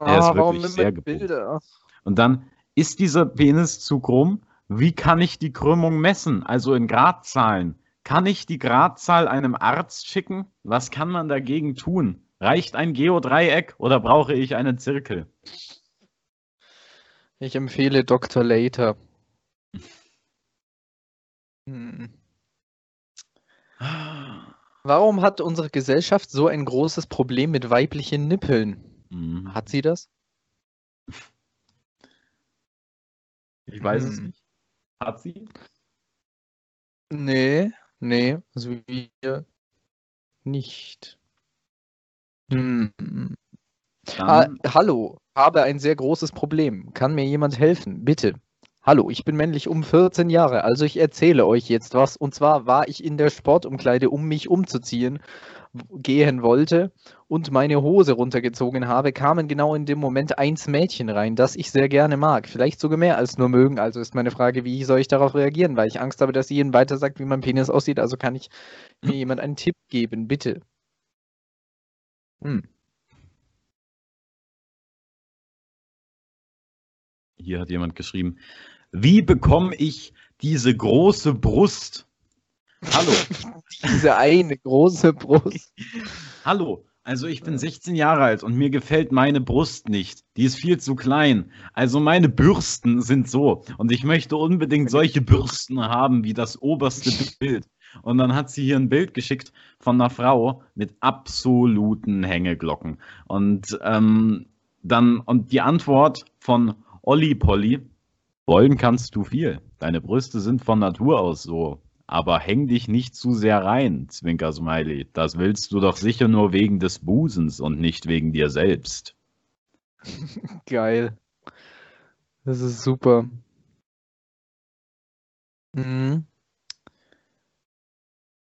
Er ist Ah, warum wirklich sehr. Bilder? Und dann ist dieser Penis zu krumm. Wie kann ich die Krümmung messen? Also in Gradzahlen. Kann ich die Gradzahl einem Arzt schicken? Was kann man dagegen tun? Reicht ein Geodreieck oder brauche ich einen Zirkel? Ich empfehle Dr. Later. Hm. Warum hat unsere Gesellschaft so ein großes Problem mit weiblichen Nippeln? Hm, Hat sie das? Ich weiß es Hm. nicht. Hat sie? Nee, nee, also wir nicht. Hm. Ah, Dann, hallo, habe ein sehr großes Problem. Kann mir jemand helfen? Bitte. Hallo, ich bin männlich um 14 Jahre, also ich erzähle euch jetzt was. Und zwar war ich in der Sportumkleide, um mich umzuziehen, gehen wollte und meine Hose runtergezogen habe, kamen genau in dem Moment eins Mädchen rein, das ich sehr gerne mag. Vielleicht sogar mehr als nur mögen. Also ist meine Frage, wie soll ich darauf reagieren? Weil ich Angst habe, dass sie ihnen weiter sagt, wie mein Penis aussieht. Also kann ich mir jemand einen Tipp geben, bitte. Hm. hier hat jemand geschrieben, wie bekomme ich diese große Brust? Hallo. Diese eine große Brust. Hallo, also ich bin 16 Jahre alt und mir gefällt meine Brust nicht. Die ist viel zu klein. Also meine Bürsten sind so. Und ich möchte unbedingt solche Bürsten haben wie das oberste Bild. Und dann hat sie hier ein Bild geschickt von einer Frau mit absoluten Hängeglocken. Und ähm, dann, und die Antwort von Olli Polly, wollen kannst du viel. Deine Brüste sind von Natur aus so. Aber häng dich nicht zu sehr rein, Zwinker Smiley. Das willst du doch sicher nur wegen des Busens und nicht wegen dir selbst. Geil. Das ist super. Mhm.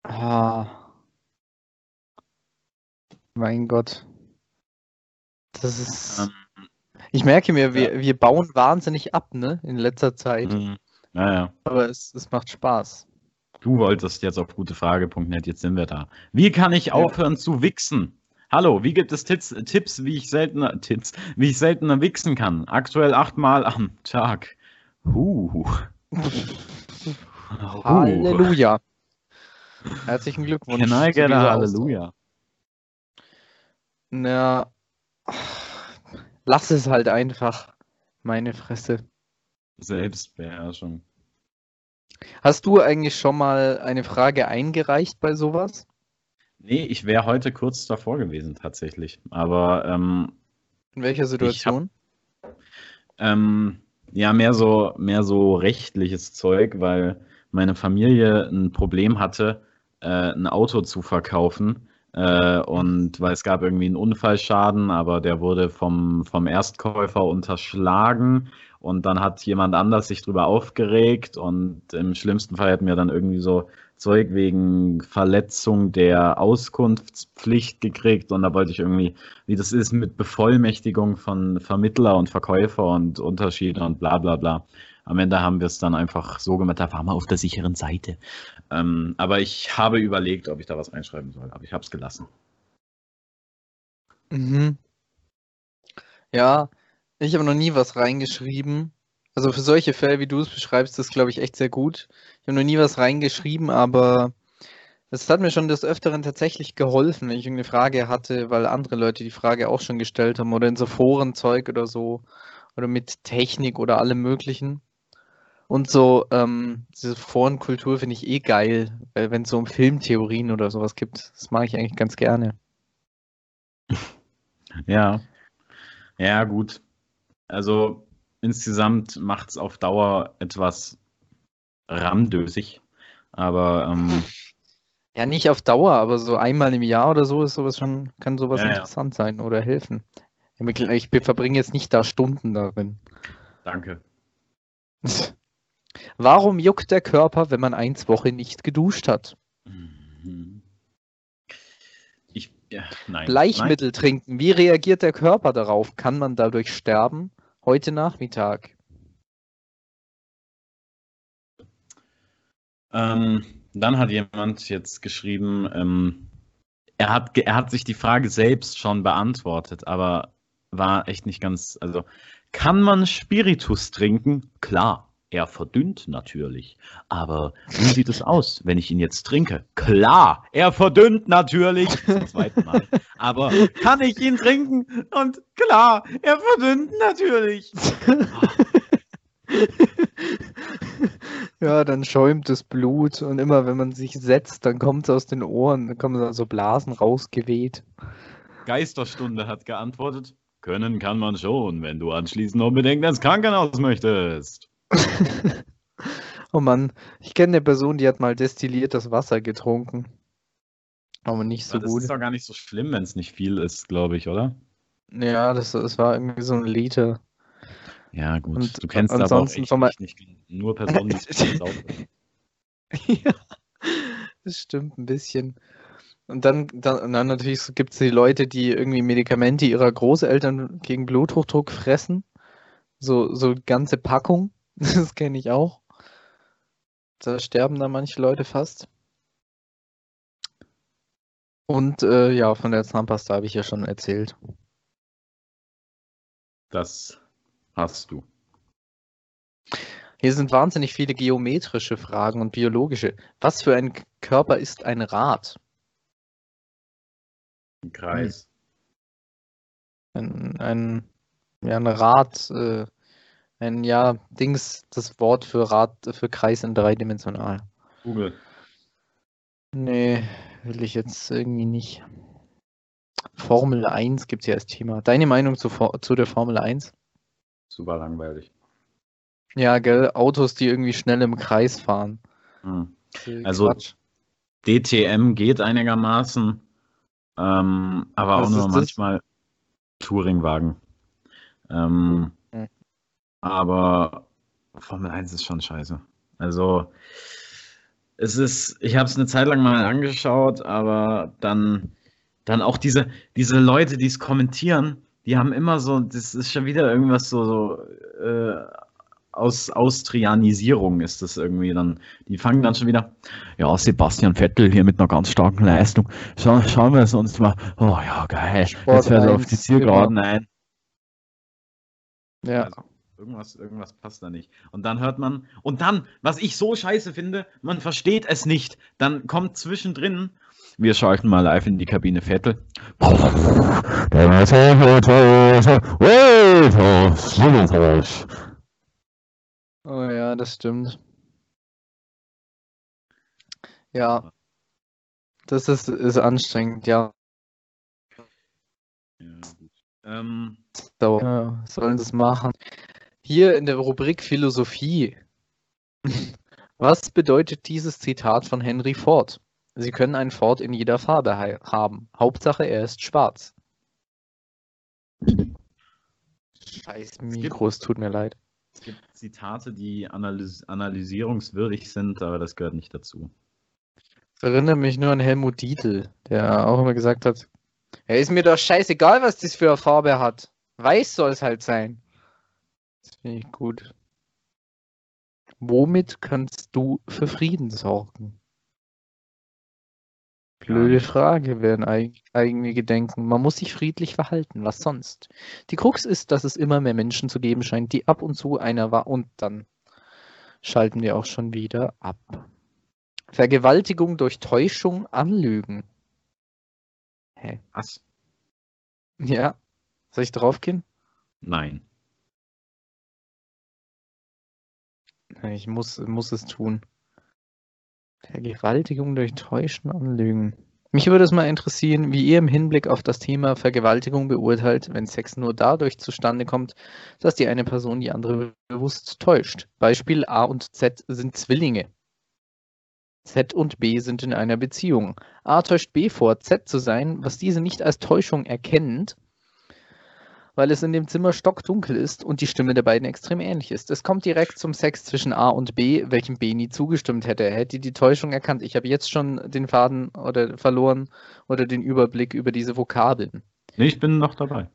Ah. Mein Gott. Das ist. Ähm, Ich merke mir, wir, wir bauen wahnsinnig ab, ne, in letzter Zeit. Mhm. Naja, Aber es, es macht Spaß. du wolltest jetzt auf gutefrage.net, jetzt sind wir da. Wie kann ich aufhören zu wichsen? Hallo, wie gibt es Tipps, Tipps, wie ich seltener, Tipps, wie ich seltener wichsen kann? Aktuell achtmal am Tag. Huh. Huh. Halleluja. Herzlichen Glückwunsch. Can I get a Halleluja? Na, lass es halt einfach. Meine Fresse. Selbstbeherrschung. Hast du eigentlich schon mal eine Frage eingereicht bei sowas? Nee, ich wäre heute kurz davor gewesen tatsächlich. Aber ähm, In welcher Situation? ähm, ja, mehr so, mehr so rechtliches Zeug, weil meine Familie ein Problem hatte, äh, ein Auto zu verkaufen. Äh, und weil es gab irgendwie einen Unfallschaden, aber der wurde vom, vom Erstkäufer unterschlagen. Und dann hat jemand anders sich drüber aufgeregt. Und im schlimmsten Fall hätten wir dann irgendwie so Zeug wegen Verletzung der Auskunftspflicht gekriegt. Und da wollte ich irgendwie, wie das ist mit Bevollmächtigung von Vermittler und Verkäufer und Unterschiede und bla bla bla. Am Ende haben wir es dann einfach so gemacht, da waren wir auf der sicheren Seite. Ähm, aber ich habe überlegt, ob ich da was einschreiben soll, aber ich habe es gelassen. Mhm. Ja, ich habe noch nie was reingeschrieben. Also für solche Fälle, wie du es beschreibst, ist, glaube ich, echt sehr gut. Ich habe noch nie was reingeschrieben, aber es hat mir schon des Öfteren tatsächlich geholfen, wenn ich irgendeine Frage hatte, weil andere Leute die Frage auch schon gestellt haben oder in so Forenzeug oder so oder mit Technik oder allem Möglichen. Und so, ähm, diese Forenkultur finde ich eh geil, wenn es so um Filmtheorien oder sowas gibt, das mag ich eigentlich ganz gerne. Ja, ja, gut. Also insgesamt macht es auf Dauer etwas ramdösig, aber ähm, Ja, nicht auf Dauer, aber so einmal im Jahr oder so ist sowas schon, kann sowas Ja, ja. interessant sein oder helfen. Ich verbringe jetzt nicht da Stunden darin. danke. Warum juckt der Körper, wenn man eins Woche nicht geduscht hat? Mhm. Ich, ja, nein. Bleichmittel trinken. Wie reagiert der Körper darauf? Kann man dadurch sterben? Heute Nachmittag. Ähm, dann hat jemand jetzt geschrieben, ähm, er, hat, er hat sich die Frage selbst schon beantwortet, aber war echt nicht ganz. Also, kann man Spiritus trinken? Klar, er verdünnt natürlich. Aber wie sieht es aus, wenn ich ihn jetzt trinke? Klar, er verdünnt natürlich. Zum zweiten Mal. Aber kann ich ihn trinken? Und klar, er verdünnt natürlich. Ja, dann schäumt das Blut und immer wenn man sich setzt, dann kommt es aus den Ohren, dann kommen da so Blasen rausgeweht. Geisterstunde hat geantwortet, können kann man schon, wenn du anschließend unbedingt ins Krankenhaus möchtest. Oh Mann, ich kenne eine Person, die hat mal destilliertes Wasser getrunken. Aber nicht so Aber das gut. ist doch gar nicht so schlimm, wenn es nicht viel ist, glaube ich, oder? Ja, das, das war irgendwie so ein Liter. Ja, gut. Und du kennst aber auch ansonsten echt von nicht, nicht nur Personen, die ja, das stimmt ein bisschen. Und dann, dann, dann natürlich gibt es die Leute, die irgendwie Medikamente ihrer Großeltern gegen Bluthochdruck fressen. So, so ganze Packung. Das kenne ich auch. Da sterben dann manche Leute fast. Und äh, ja, von der Zahnpasta habe ich ja schon erzählt. Das hast du. Hier sind wahnsinnig viele geometrische Fragen und biologische. Was für ein Körper ist ein Rad? Ein Kreis. Ein, ein, ja, ein Rad, äh, ein, ja, Dings, das Wort für Rad, für Kreis in dreidimensional. Google. Nee, will ich jetzt irgendwie nicht. Formel 1 gibt es ja als Thema. Deine Meinung zu, zu der Formel 1? Super langweilig. Ja, gell, Autos, die irgendwie schnell im Kreis fahren. Hm. Äh, Also- Quatsch. DTM geht einigermaßen, ähm, aber Was auch nur manchmal Touringwagen. Ähm, Hm. Aber Formel 1 ist schon scheiße. Also es ist, ich habe es eine Zeit lang mal angeschaut, aber dann, dann auch diese, diese Leute, die es kommentieren, die haben immer so, das ist schon wieder irgendwas so, so äh, aus Austrianisierung ist das irgendwie dann. Die fangen dann schon wieder, ja, Sebastian Vettel hier mit einer ganz starken Leistung. Schau, schauen wir es uns mal. Oh ja, geil. Sport Jetzt fährt er auf die 1, Zielgeraden ein. Ja. Also, irgendwas, irgendwas passt da nicht. Und dann hört man, und dann, was ich so scheiße finde, man versteht es nicht. Dann kommt zwischendrin, wir schalten mal live in die Kabine Vettel. Oh ja, das stimmt. Ja, das ist, ist anstrengend, ja. Ja. Ähm, So, ja, sollen sie es machen. Hier in der Rubrik Philosophie. Was bedeutet dieses Zitat von Henry Ford? Sie können einen Ford in jeder Farbe hei- haben. Hauptsache, er ist schwarz. Scheiß Mikro, es tut mir leid. es gibt Zitate, die analys analysierungswürdig sind, aber das gehört nicht dazu. Das erinnert mich nur an Helmut Dietl, der auch immer gesagt hat, ja, ist mir doch scheißegal, was das für eine Farbe hat. Weiß soll es halt sein. Das finde ich gut. Womit kannst du für Frieden sorgen? Blöde. Frage, werden eig- einige denken. Man muss sich friedlich verhalten, was sonst? Die Krux ist, dass es immer mehr Menschen zu geben scheint, die ab und zu einer war und dann schalten wir auch schon wieder ab. Vergewaltigung durch Täuschung, Anlügen. Hä? Was? Ja. Soll ich draufgehen? Nein. Ich muss, muss es tun. Vergewaltigung durch Täuschen, Anlügen. Mich würde es mal interessieren, wie ihr im Hinblick auf das Thema Vergewaltigung beurteilt, wenn Sex nur dadurch zustande kommt, dass die eine Person die andere bewusst täuscht. Beispiel A und Z sind Zwillinge. Z und B sind in einer Beziehung. A täuscht B vor, Z zu sein, was diese nicht als Täuschung erkennt, weil es in dem Zimmer stockdunkel ist und die Stimme der beiden extrem ähnlich ist. Es kommt direkt zum Sex zwischen A und B, welchem B nie zugestimmt hätte. Er hätte die Täuschung erkannt. Ich habe jetzt schon den Faden oder verloren oder den Überblick über diese Vokabeln. Nee, ich bin noch dabei.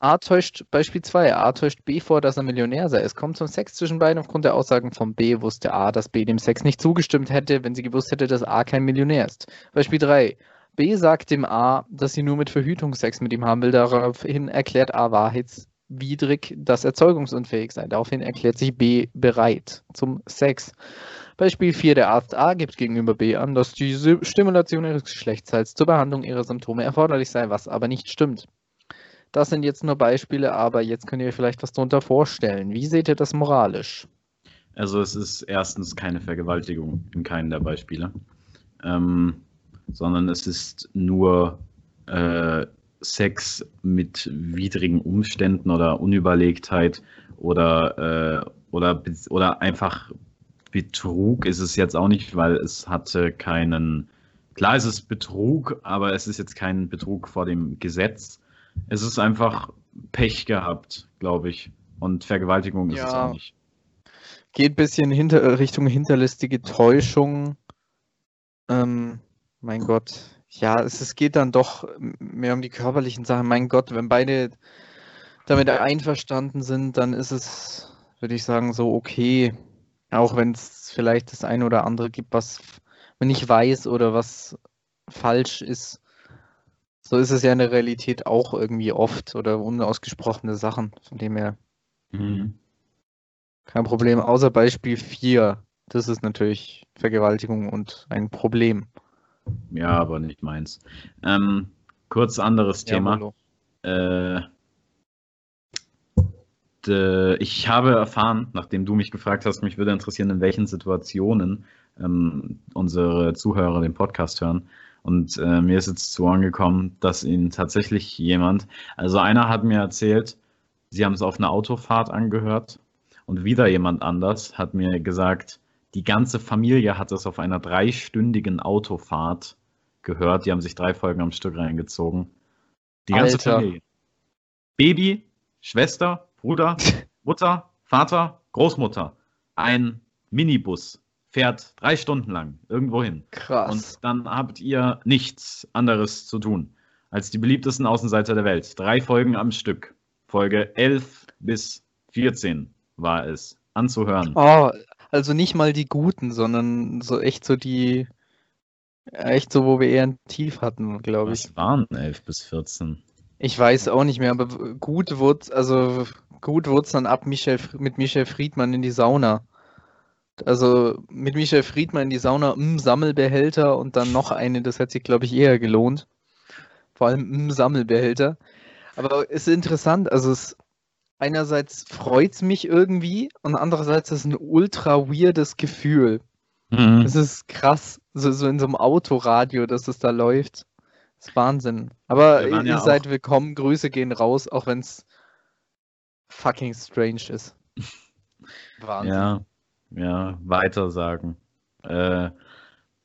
A täuscht, Beispiel 2, A täuscht B vor, dass er Millionär sei. Es kommt zum Sex zwischen beiden. Aufgrund der Aussagen von B wusste A, dass B dem Sex nicht zugestimmt hätte, wenn sie gewusst hätte, dass A kein Millionär ist. Beispiel 3. B sagt dem A, dass sie nur mit Verhütung Sex mit ihm haben will. Daraufhin erklärt A wahrheitswidrig, dass er sei. Daraufhin erklärt sich B bereit zum Sex. Beispiel 4. Der Arzt A gibt gegenüber B an, dass die Stimulation ihres Geschlechtsteils zur Behandlung ihrer Symptome erforderlich sei, was aber nicht stimmt. Das sind jetzt nur Beispiele, aber jetzt könnt ihr euch vielleicht was darunter vorstellen. Wie seht ihr das moralisch? Also es ist erstens keine Vergewaltigung in keinem der Beispiele, ähm, sondern es ist nur äh, Sex mit widrigen Umständen oder Unüberlegtheit oder, äh, oder, oder einfach Betrug ist es jetzt auch nicht, weil es hatte keinen, klar ist es Betrug, aber es ist jetzt kein Betrug vor dem Gesetz. Es ist einfach Pech gehabt, glaube ich. Und Vergewaltigung ist es Ja. auch nicht. Geht ein bisschen hinter, äh, Richtung hinterlistige Täuschung. Ähm, mein Gott. Ja, es, es geht dann doch mehr um die körperlichen Sachen. Mein Gott, wenn beide damit einverstanden sind, dann ist es, würde ich sagen, so okay. Auch wenn es vielleicht das eine oder andere gibt, was man nicht weiß oder was falsch ist. So ist es ja in der Realität auch irgendwie oft oder unausgesprochene Sachen. Von dem her Mhm. kein Problem. Außer Beispiel 4. Das ist natürlich Vergewaltigung und ein Problem. Ja, aber nicht meins. Ähm, kurz anderes Thema. Jawollo. Äh, de, ich habe erfahren, nachdem du mich gefragt hast, mich würde interessieren, in welchen Situationen ähm, unsere Zuhörer den Podcast hören. Und äh, mir ist jetzt zu Ohren gekommen, dass ihnen tatsächlich jemand, also einer hat mir erzählt, sie haben es auf einer Autofahrt angehört und wieder jemand anders hat mir gesagt, die ganze Familie hat es auf einer dreistündigen Autofahrt gehört. Die haben sich drei Folgen am Stück reingezogen. Die ganze Alter. Familie. Baby, Schwester, Bruder, Mutter, Vater, Großmutter. Ein Minibus fährt drei Stunden lang irgendwo hin. Krass. Und dann habt ihr nichts anderes zu tun als die beliebtesten Außenseiter der Welt. Drei Folgen am Stück. Folge 11 bis 14 war es anzuhören. Oh, also nicht mal die guten, sondern so echt so die, echt so, wo wir eher ein Tief hatten, glaube ich. Was waren 11 bis 14? Ich weiß auch nicht mehr, aber gut wurde, also gut wurde es dann ab Michel, mit Michel Friedmann in die Sauna. Also mit Michel Friedmann in die Sauna, mm, Sammelbehälter und dann noch eine, das hat sich, glaube ich, eher gelohnt. Vor allem mm, Sammelbehälter. Aber es ist interessant, also es einerseits freut es mich irgendwie und andererseits ist es ein ultra weirdes Gefühl. Mhm. Es ist krass, so, so in so einem Autoradio, dass es da läuft. Das ist Wahnsinn. Aber ihr ja seid willkommen, Grüße gehen raus, auch wenn es fucking strange ist. Wahnsinn. Ja, ja, weiter sagen. Äh,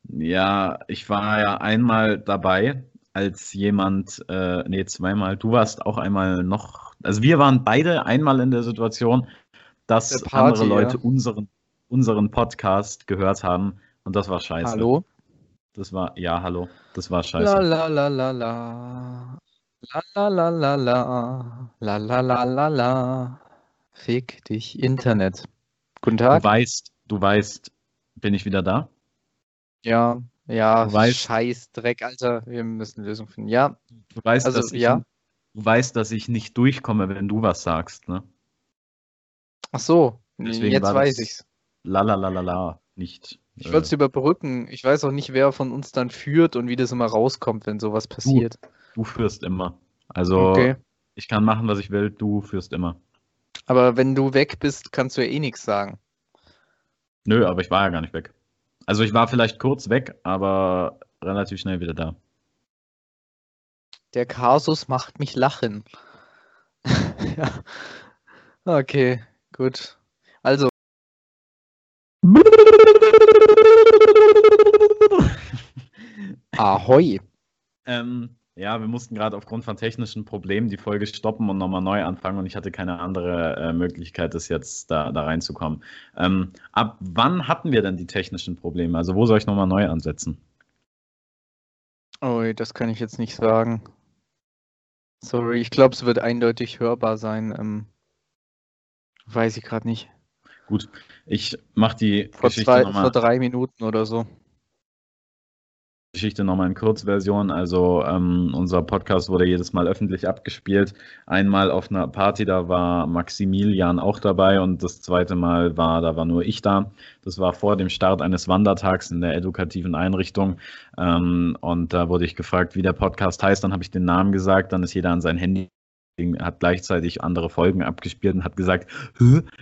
ja, ich war ja einmal dabei, als jemand, äh, nee, zweimal, du warst auch einmal noch, also wir waren beide einmal in der Situation, dass Der Party, andere Leute ja. unseren, unseren Podcast gehört haben und das war scheiße. Hallo? Das war, ja, hallo, das war scheiße. la la la la. La la la la la. La la la la la. Fick dich, Internet. Guten Du Tag. weißt, du weißt, bin ich wieder da? Ja, ja, Du weißt- scheiß Dreck, Alter. Wir müssen eine Lösung finden. Ja, Du weißt, Also, dass ich, ja. du weißt, dass ich nicht durchkomme, wenn du was sagst, ne? ach so. Deswegen Jetzt weiß ich's. La la la la la, nicht. Ich äh, wollte es überbrücken. Ich weiß auch nicht, wer von uns dann führt und wie das immer rauskommt, wenn sowas passiert. Du führst immer. Also Okay. ich kann machen, was ich will, du führst immer. Aber wenn du weg bist, kannst du ja eh nichts sagen. Nö, aber ich war ja gar nicht weg. Also ich war vielleicht kurz weg, aber relativ schnell wieder da. Der Kasus macht mich lachen. ja. Okay, gut. Also, Ahoi. Ähm, ja, wir mussten gerade aufgrund von technischen Problemen die Folge stoppen und nochmal neu anfangen und ich hatte keine andere äh, Möglichkeit, das jetzt da, da reinzukommen. Ähm, ab wann hatten wir denn die technischen Probleme? Also wo soll ich nochmal neu ansetzen? Oh, das kann ich jetzt nicht sagen. Sorry, ich glaube, es wird eindeutig hörbar sein. Ähm, weiß ich gerade nicht. Gut, ich mache die Vor, Geschichte zwei, vor drei Minuten oder so. Geschichte nochmal in Kurzversion. Also ähm, unser Podcast wurde jedes Mal öffentlich abgespielt. Einmal auf einer Party, da war Maximilian auch dabei und das zweite Mal war, da war nur ich da. Das war vor dem Start eines Wandertags in der edukativen Einrichtung. Ähm, und da wurde ich gefragt, wie der Podcast heißt. Dann habe ich den Namen gesagt. Dann ist jeder an sein Handy hat gleichzeitig andere Folgen abgespielt und hat gesagt,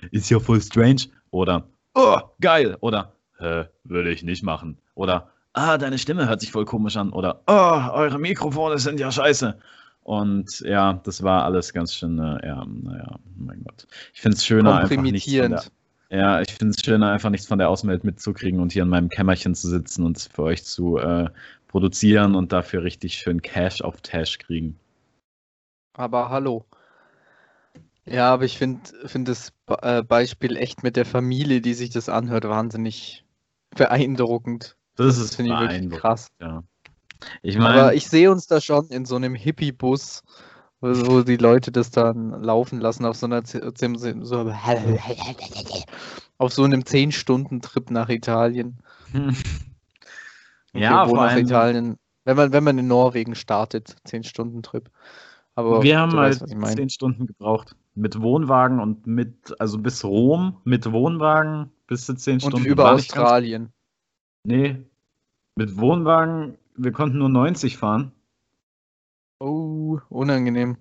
ist ja voll strange. Oder, oh, geil. Oder, würde ich nicht machen. Oder, ah, deine Stimme hört sich voll komisch an. Oder, oh, eure Mikrofone sind ja scheiße. Und ja, das war alles ganz schön, äh, ja, naja, mein Gott. Ich finde es schöner, einfach nichts von der, ja, ich finde es schöner, einfach nichts von der Außenwelt mitzukriegen und hier in meinem Kämmerchen zu sitzen und für euch zu äh, produzieren und dafür richtig schön Cash auf Tash kriegen. Aber hallo. Ja, aber ich finde find das äh, Beispiel echt mit der Familie, die sich das anhört, wahnsinnig beeindruckend. Das ist finde ich wirklich krass. Ja. Ich Aber meine, ich sehe uns da schon in so einem Hippie-Bus, wo, die Leute das dann laufen lassen auf so einer so, auf so einem 10-Stunden-Trip nach Italien. ja, Okay, vor nach allem, Italien, wenn man, wenn man in Norwegen startet, 10-Stunden-Trip. Aber wir haben halt weißt, was ich meine. zehn Stunden gebraucht. Mit Wohnwagen und mit, also bis Rom, mit Wohnwagen bis zu zehn Und Stunden. über War nicht ganz- Australien. Nee, mit Wohnwagen, wir konnten nur 90 fahren. Oh, unangenehm.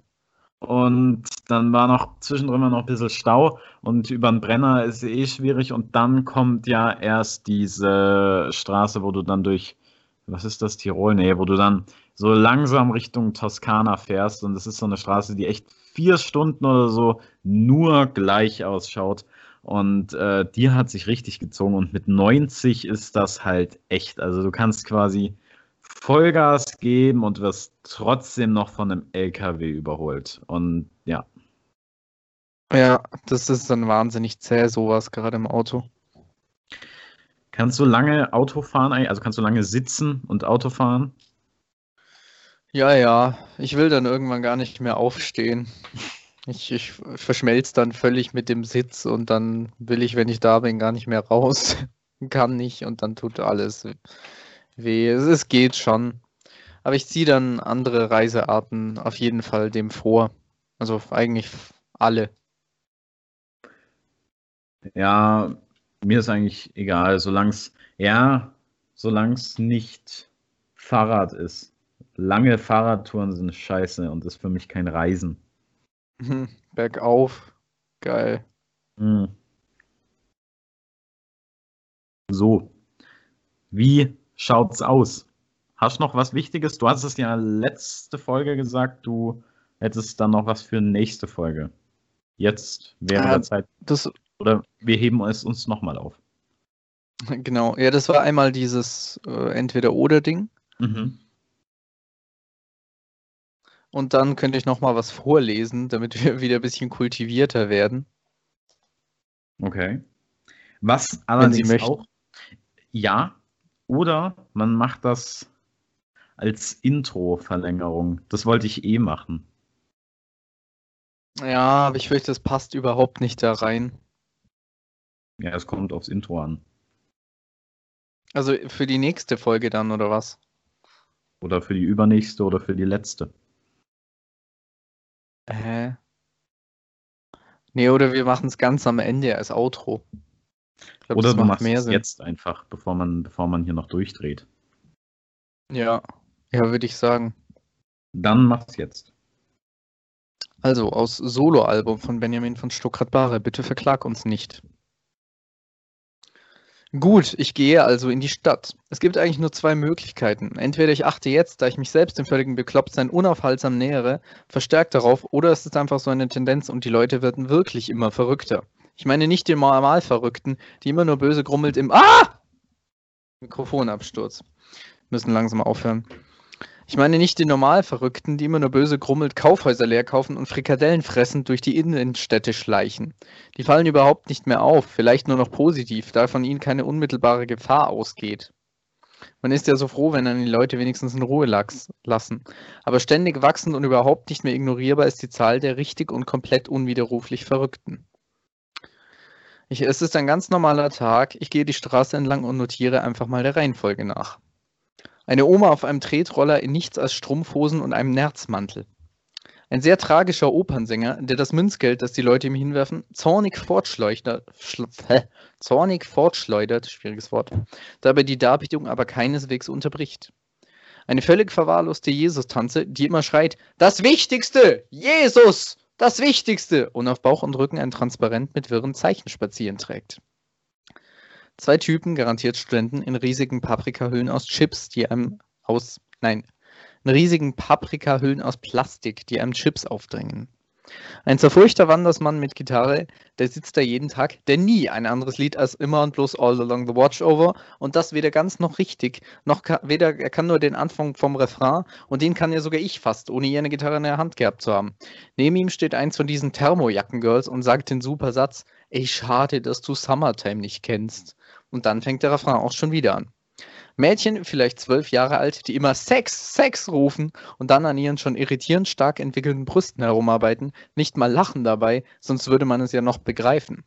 Und dann war noch zwischendrin noch ein bisschen Stau und über den Brenner ist eh schwierig. Und dann kommt ja erst diese Straße, wo du dann durch, was ist das, Tirol? Nee, wo du dann so langsam Richtung Toskana fährst. Und das ist so eine Straße, die echt vier Stunden oder so nur gleich ausschaut. Und äh, die hat sich richtig gezogen. Und mit 90 ist das halt echt. Also du kannst quasi Vollgas geben und wirst trotzdem noch von einem LKW überholt. Und ja, Ja, das ist dann wahnsinnig zäh, sowas gerade im Auto. kannst du lange Auto fahren, also kannst du lange sitzen und Auto fahren? Ja, ja, ich will dann irgendwann gar nicht mehr aufstehen. Ich, ich verschmelze dann völlig mit dem Sitz und dann will ich, wenn ich da bin, gar nicht mehr raus. Kann nicht und dann tut alles weh. Es, es geht schon. Aber ich ziehe dann andere Reisearten auf jeden Fall dem vor. Also eigentlich alle. Ja, mir ist eigentlich egal, solange es, ja, solange es nicht Fahrrad ist. Lange Fahrradtouren sind scheiße und ist für mich kein Reisen. Mhm. Bergauf Geil. Hm. So, wie schaut's aus? Hast du noch was Wichtiges? Du hast es ja letzte Folge gesagt, du hättest dann noch was für nächste Folge. Jetzt wäre Ah, der Zeit, Das, oder wir heben es uns nochmal auf. genau. Ja, das war einmal dieses äh, Entweder-Oder-Ding. Mhm. Und dann könnte ich noch mal was vorlesen, damit wir wieder ein bisschen kultivierter werden. Okay. Was allerdings auch, ja, oder man macht das als Intro-Verlängerung. Das wollte ich eh machen. Ja, aber ich fürchte, das passt überhaupt nicht da rein. Ja, es kommt aufs Intro an. Also für die nächste Folge dann, oder was? Oder für die übernächste oder für die letzte. Hä? Nee, oder wir machen es ganz am Ende als Outro. Ich glaub, Oder das du macht machst mehr es Sinn. jetzt einfach, bevor man, bevor man hier noch durchdreht. Ja, ja, würde ich sagen. Dann mach's jetzt. Also aus Soloalbum von Benjamin von Stuckrad-Bahre. Bitte verklag uns nicht. Gut, ich gehe also in die Stadt. Es gibt eigentlich nur zwei Möglichkeiten. Entweder ich achte jetzt, da ich mich selbst dem völligen Beklopptsein unaufhaltsam nähere, verstärkt darauf, oder es ist einfach so eine Tendenz und die Leute werden wirklich immer verrückter. Ich meine nicht den Normalverrückten, die immer nur böse grummelt im Ah! Mikrofonabsturz. Müssen langsam aufhören. Ich meine nicht die Normalverrückten, die immer nur böse grummelt Kaufhäuser leer kaufen und Frikadellen fressend durch die Innenstädte schleichen. Die fallen überhaupt nicht mehr auf, vielleicht nur noch positiv, da von ihnen keine unmittelbare Gefahr ausgeht. Man ist ja so froh, wenn dann die Leute wenigstens in Ruhe lassen. Aber ständig wachsend und überhaupt nicht mehr ignorierbar ist die Zahl der richtig und komplett unwiderruflich Verrückten. Ich, es ist ein ganz normaler Tag. Ich gehe die Straße entlang und notiere einfach mal der Reihenfolge nach. Eine Oma auf einem Tretroller in nichts als Strumpfhosen und einem Nerzmantel. Ein sehr tragischer Opernsänger, der das Münzgeld, das die Leute ihm hinwerfen, zornig fortschleudert, zornig fortschleudert, schwieriges Wort, dabei die Darbietung aber keineswegs unterbricht. Eine völlig verwahrloste Jesus-Tanze, die immer schreit, das Wichtigste, Jesus, das Wichtigste, und auf Bauch und Rücken ein Transparent mit wirren Zeichen spazieren trägt. Zwei Typen, garantiert Studenten, in riesigen Paprikahüllen aus Chips, die einem aus, nein, in riesigen Paprikahüllen aus Plastik, die einem Chips aufdrängen. Ein zerfurchter Wandersmann mit Gitarre, der sitzt da jeden Tag, der nie ein anderes Lied als immer und bloß All Along the Watchover und das weder ganz noch richtig, noch ka weder, er kann nur den Anfang vom Refrain und den kann ja sogar ich fast, ohne je eine Gitarre in der Hand gehabt zu haben. Neben ihm steht eins von diesen Thermojacken-Girls und sagt den super Satz, ey, schade, dass du Summertime nicht kennst. Und dann fängt der Refrain auch schon wieder an. Mädchen, vielleicht zwölf Jahre alt, die immer Sex, Sex rufen und dann an ihren schon irritierend stark entwickelten Brüsten herumarbeiten, nicht mal lachen dabei, sonst würde man es ja noch begreifen.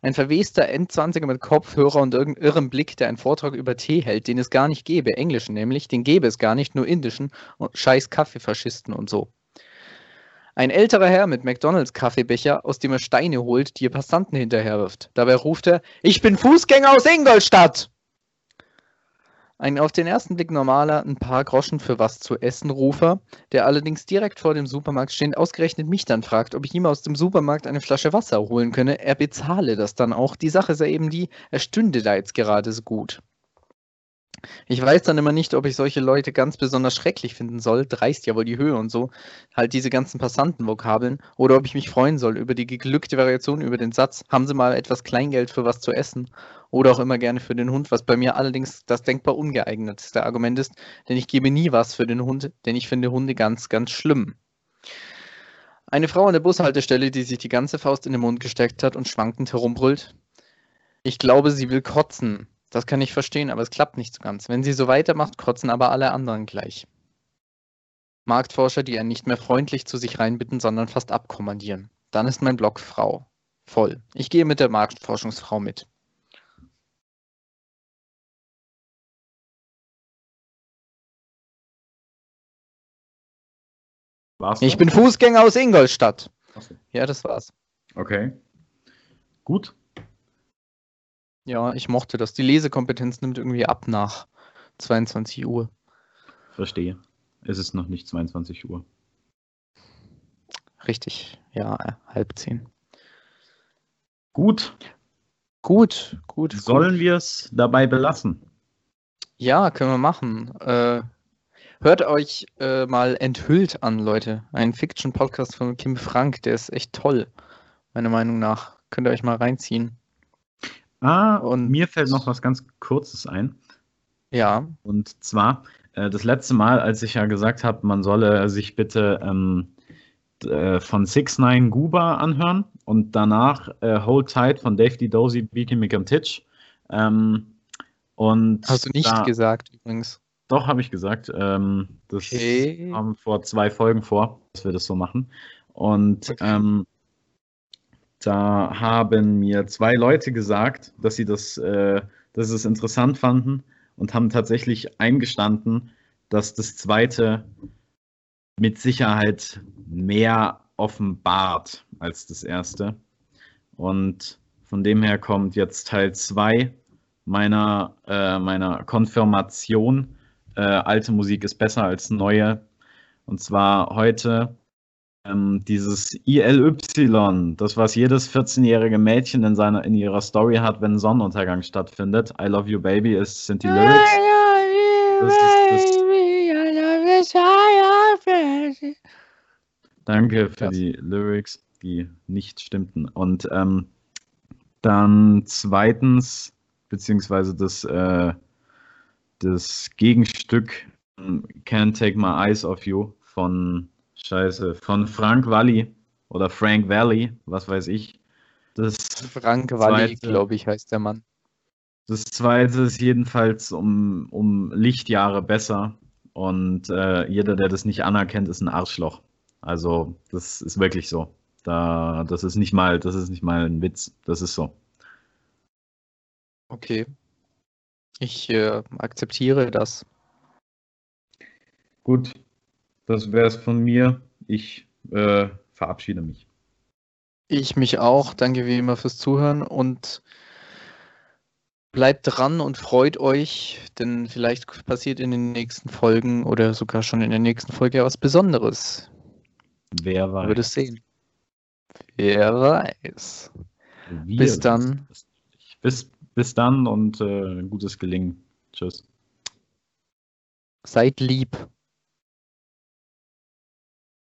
Ein verwester Endzwanziger mit Kopfhörer und irgendeinem irrem Blick, der einen Vortrag über Tee hält, den es gar nicht gäbe, englischen nämlich, den gäbe es gar nicht, nur indischen und scheiß Kaffeefaschisten und so. Ein älterer Herr mit McDonalds Kaffeebecher, aus dem er Steine holt, die er Passanten hinterherwirft. Dabei ruft er, ich bin Fußgänger aus Ingolstadt! Ein auf den ersten Blick normaler, ein paar Groschen für was zu essen Rufer, der allerdings direkt vor dem Supermarkt stehend ausgerechnet mich dann fragt, ob ich ihm aus dem Supermarkt eine Flasche Wasser holen könne. Er bezahle das dann auch. Die Sache sei eben die, er stünde da jetzt gerade so gut. Ich weiß dann immer nicht, ob ich solche Leute ganz besonders schrecklich finden soll, dreist ja wohl die Höhe und so, halt diese ganzen Passantenvokabeln, oder ob ich mich freuen soll über die geglückte Variation über den Satz, haben Sie mal etwas Kleingeld für was zu essen, oder auch immer gerne für den Hund, was bei mir allerdings das denkbar ungeeignetste Argument ist, denn ich gebe nie was für den Hund, denn ich finde Hunde ganz, ganz schlimm. Eine Frau an der Bushaltestelle, die sich die ganze Faust in den Mund gesteckt hat und schwankend herumbrüllt. Ich glaube, sie will kotzen. Das kann ich verstehen, aber es klappt nicht so ganz. Wenn sie so weitermacht, kotzen aber alle anderen gleich. Marktforscher, die einen nicht mehr freundlich zu sich reinbitten, sondern fast abkommandieren. Dann ist mein Blog Frau. Voll. Ich gehe mit der Marktforschungsfrau mit. War's Ich bin Fußgänger aus Ingolstadt. So. Ja, das war's. Okay. Gut. Ja, ich mochte das. Die Lesekompetenz nimmt irgendwie ab nach 22 Uhr. Verstehe. Es ist noch nicht 22 Uhr. Richtig. Ja, äh, halb zehn. Gut, Gut, gut. sollen wir es dabei belassen? Ja, können wir machen. Äh, hört euch äh, mal Enthüllt an, Leute. Ein Fiction-Podcast von Kim Frank, der ist echt toll, meiner Meinung nach. Könnt ihr euch mal reinziehen. Ah, Und- mir fällt noch was ganz Kurzes ein. Ja, Und zwar, äh, das letzte Mal, als ich ja gesagt habe, man solle sich bitte ähm, äh, von 6 9 Guba anhören und danach äh, Hold Tight von Dave D. Dozy, Beaky McCantitch. Ähm, und hast du nicht da, gesagt übrigens. Doch, habe ich gesagt. Ähm, das Okay. kam vor zwei Folgen vor, dass wir das so machen. Und Okay. ähm, da haben mir zwei Leute gesagt, dass sie das, äh, dass sie es interessant fanden und haben tatsächlich eingestanden, dass das zweite mit Sicherheit mehr offenbart als das erste. Und von dem her kommt jetzt Teil 2 meiner, äh, meiner Konfirmation. Äh, alte Musik ist besser als neue. Und zwar heute ähm, dieses ILY, das was jedes 14-jährige Mädchen in, seiner, in ihrer Story hat, wenn Sonnenuntergang stattfindet. I love you baby ist, sind die Lyrics. Das ist Danke für die Lyrics, die nicht stimmten. Und ähm, dann zweitens, beziehungsweise das, äh, das Gegenstück ähm, Can't Take My Eyes Off You von Scheiße, von Frank Valli oder Frank Valley, was weiß ich. Das, Frank Walli, Zweite. glaube ich, heißt der Mann. das zweite ist jedenfalls um, um Lichtjahre besser. Und äh, jeder, der das nicht anerkennt, ist ein Arschloch. Also, das ist wirklich so. Da, das ist nicht mal, das ist nicht mal ein Witz. Das ist so. Okay. Ich äh, akzeptiere das. Gut, das wäre es von mir. Ich äh, verabschiede mich. Ich mich auch. Danke wie immer fürs Zuhören und bleibt dran und freut euch, denn vielleicht passiert in den nächsten Folgen oder sogar schon in der nächsten Folge was Besonderes. Wer weiß. werdet es sehen. Wer weiß. Wir Bis dann. Bis, bis dann und äh, gutes Gelingen. Tschüss. Seid lieb.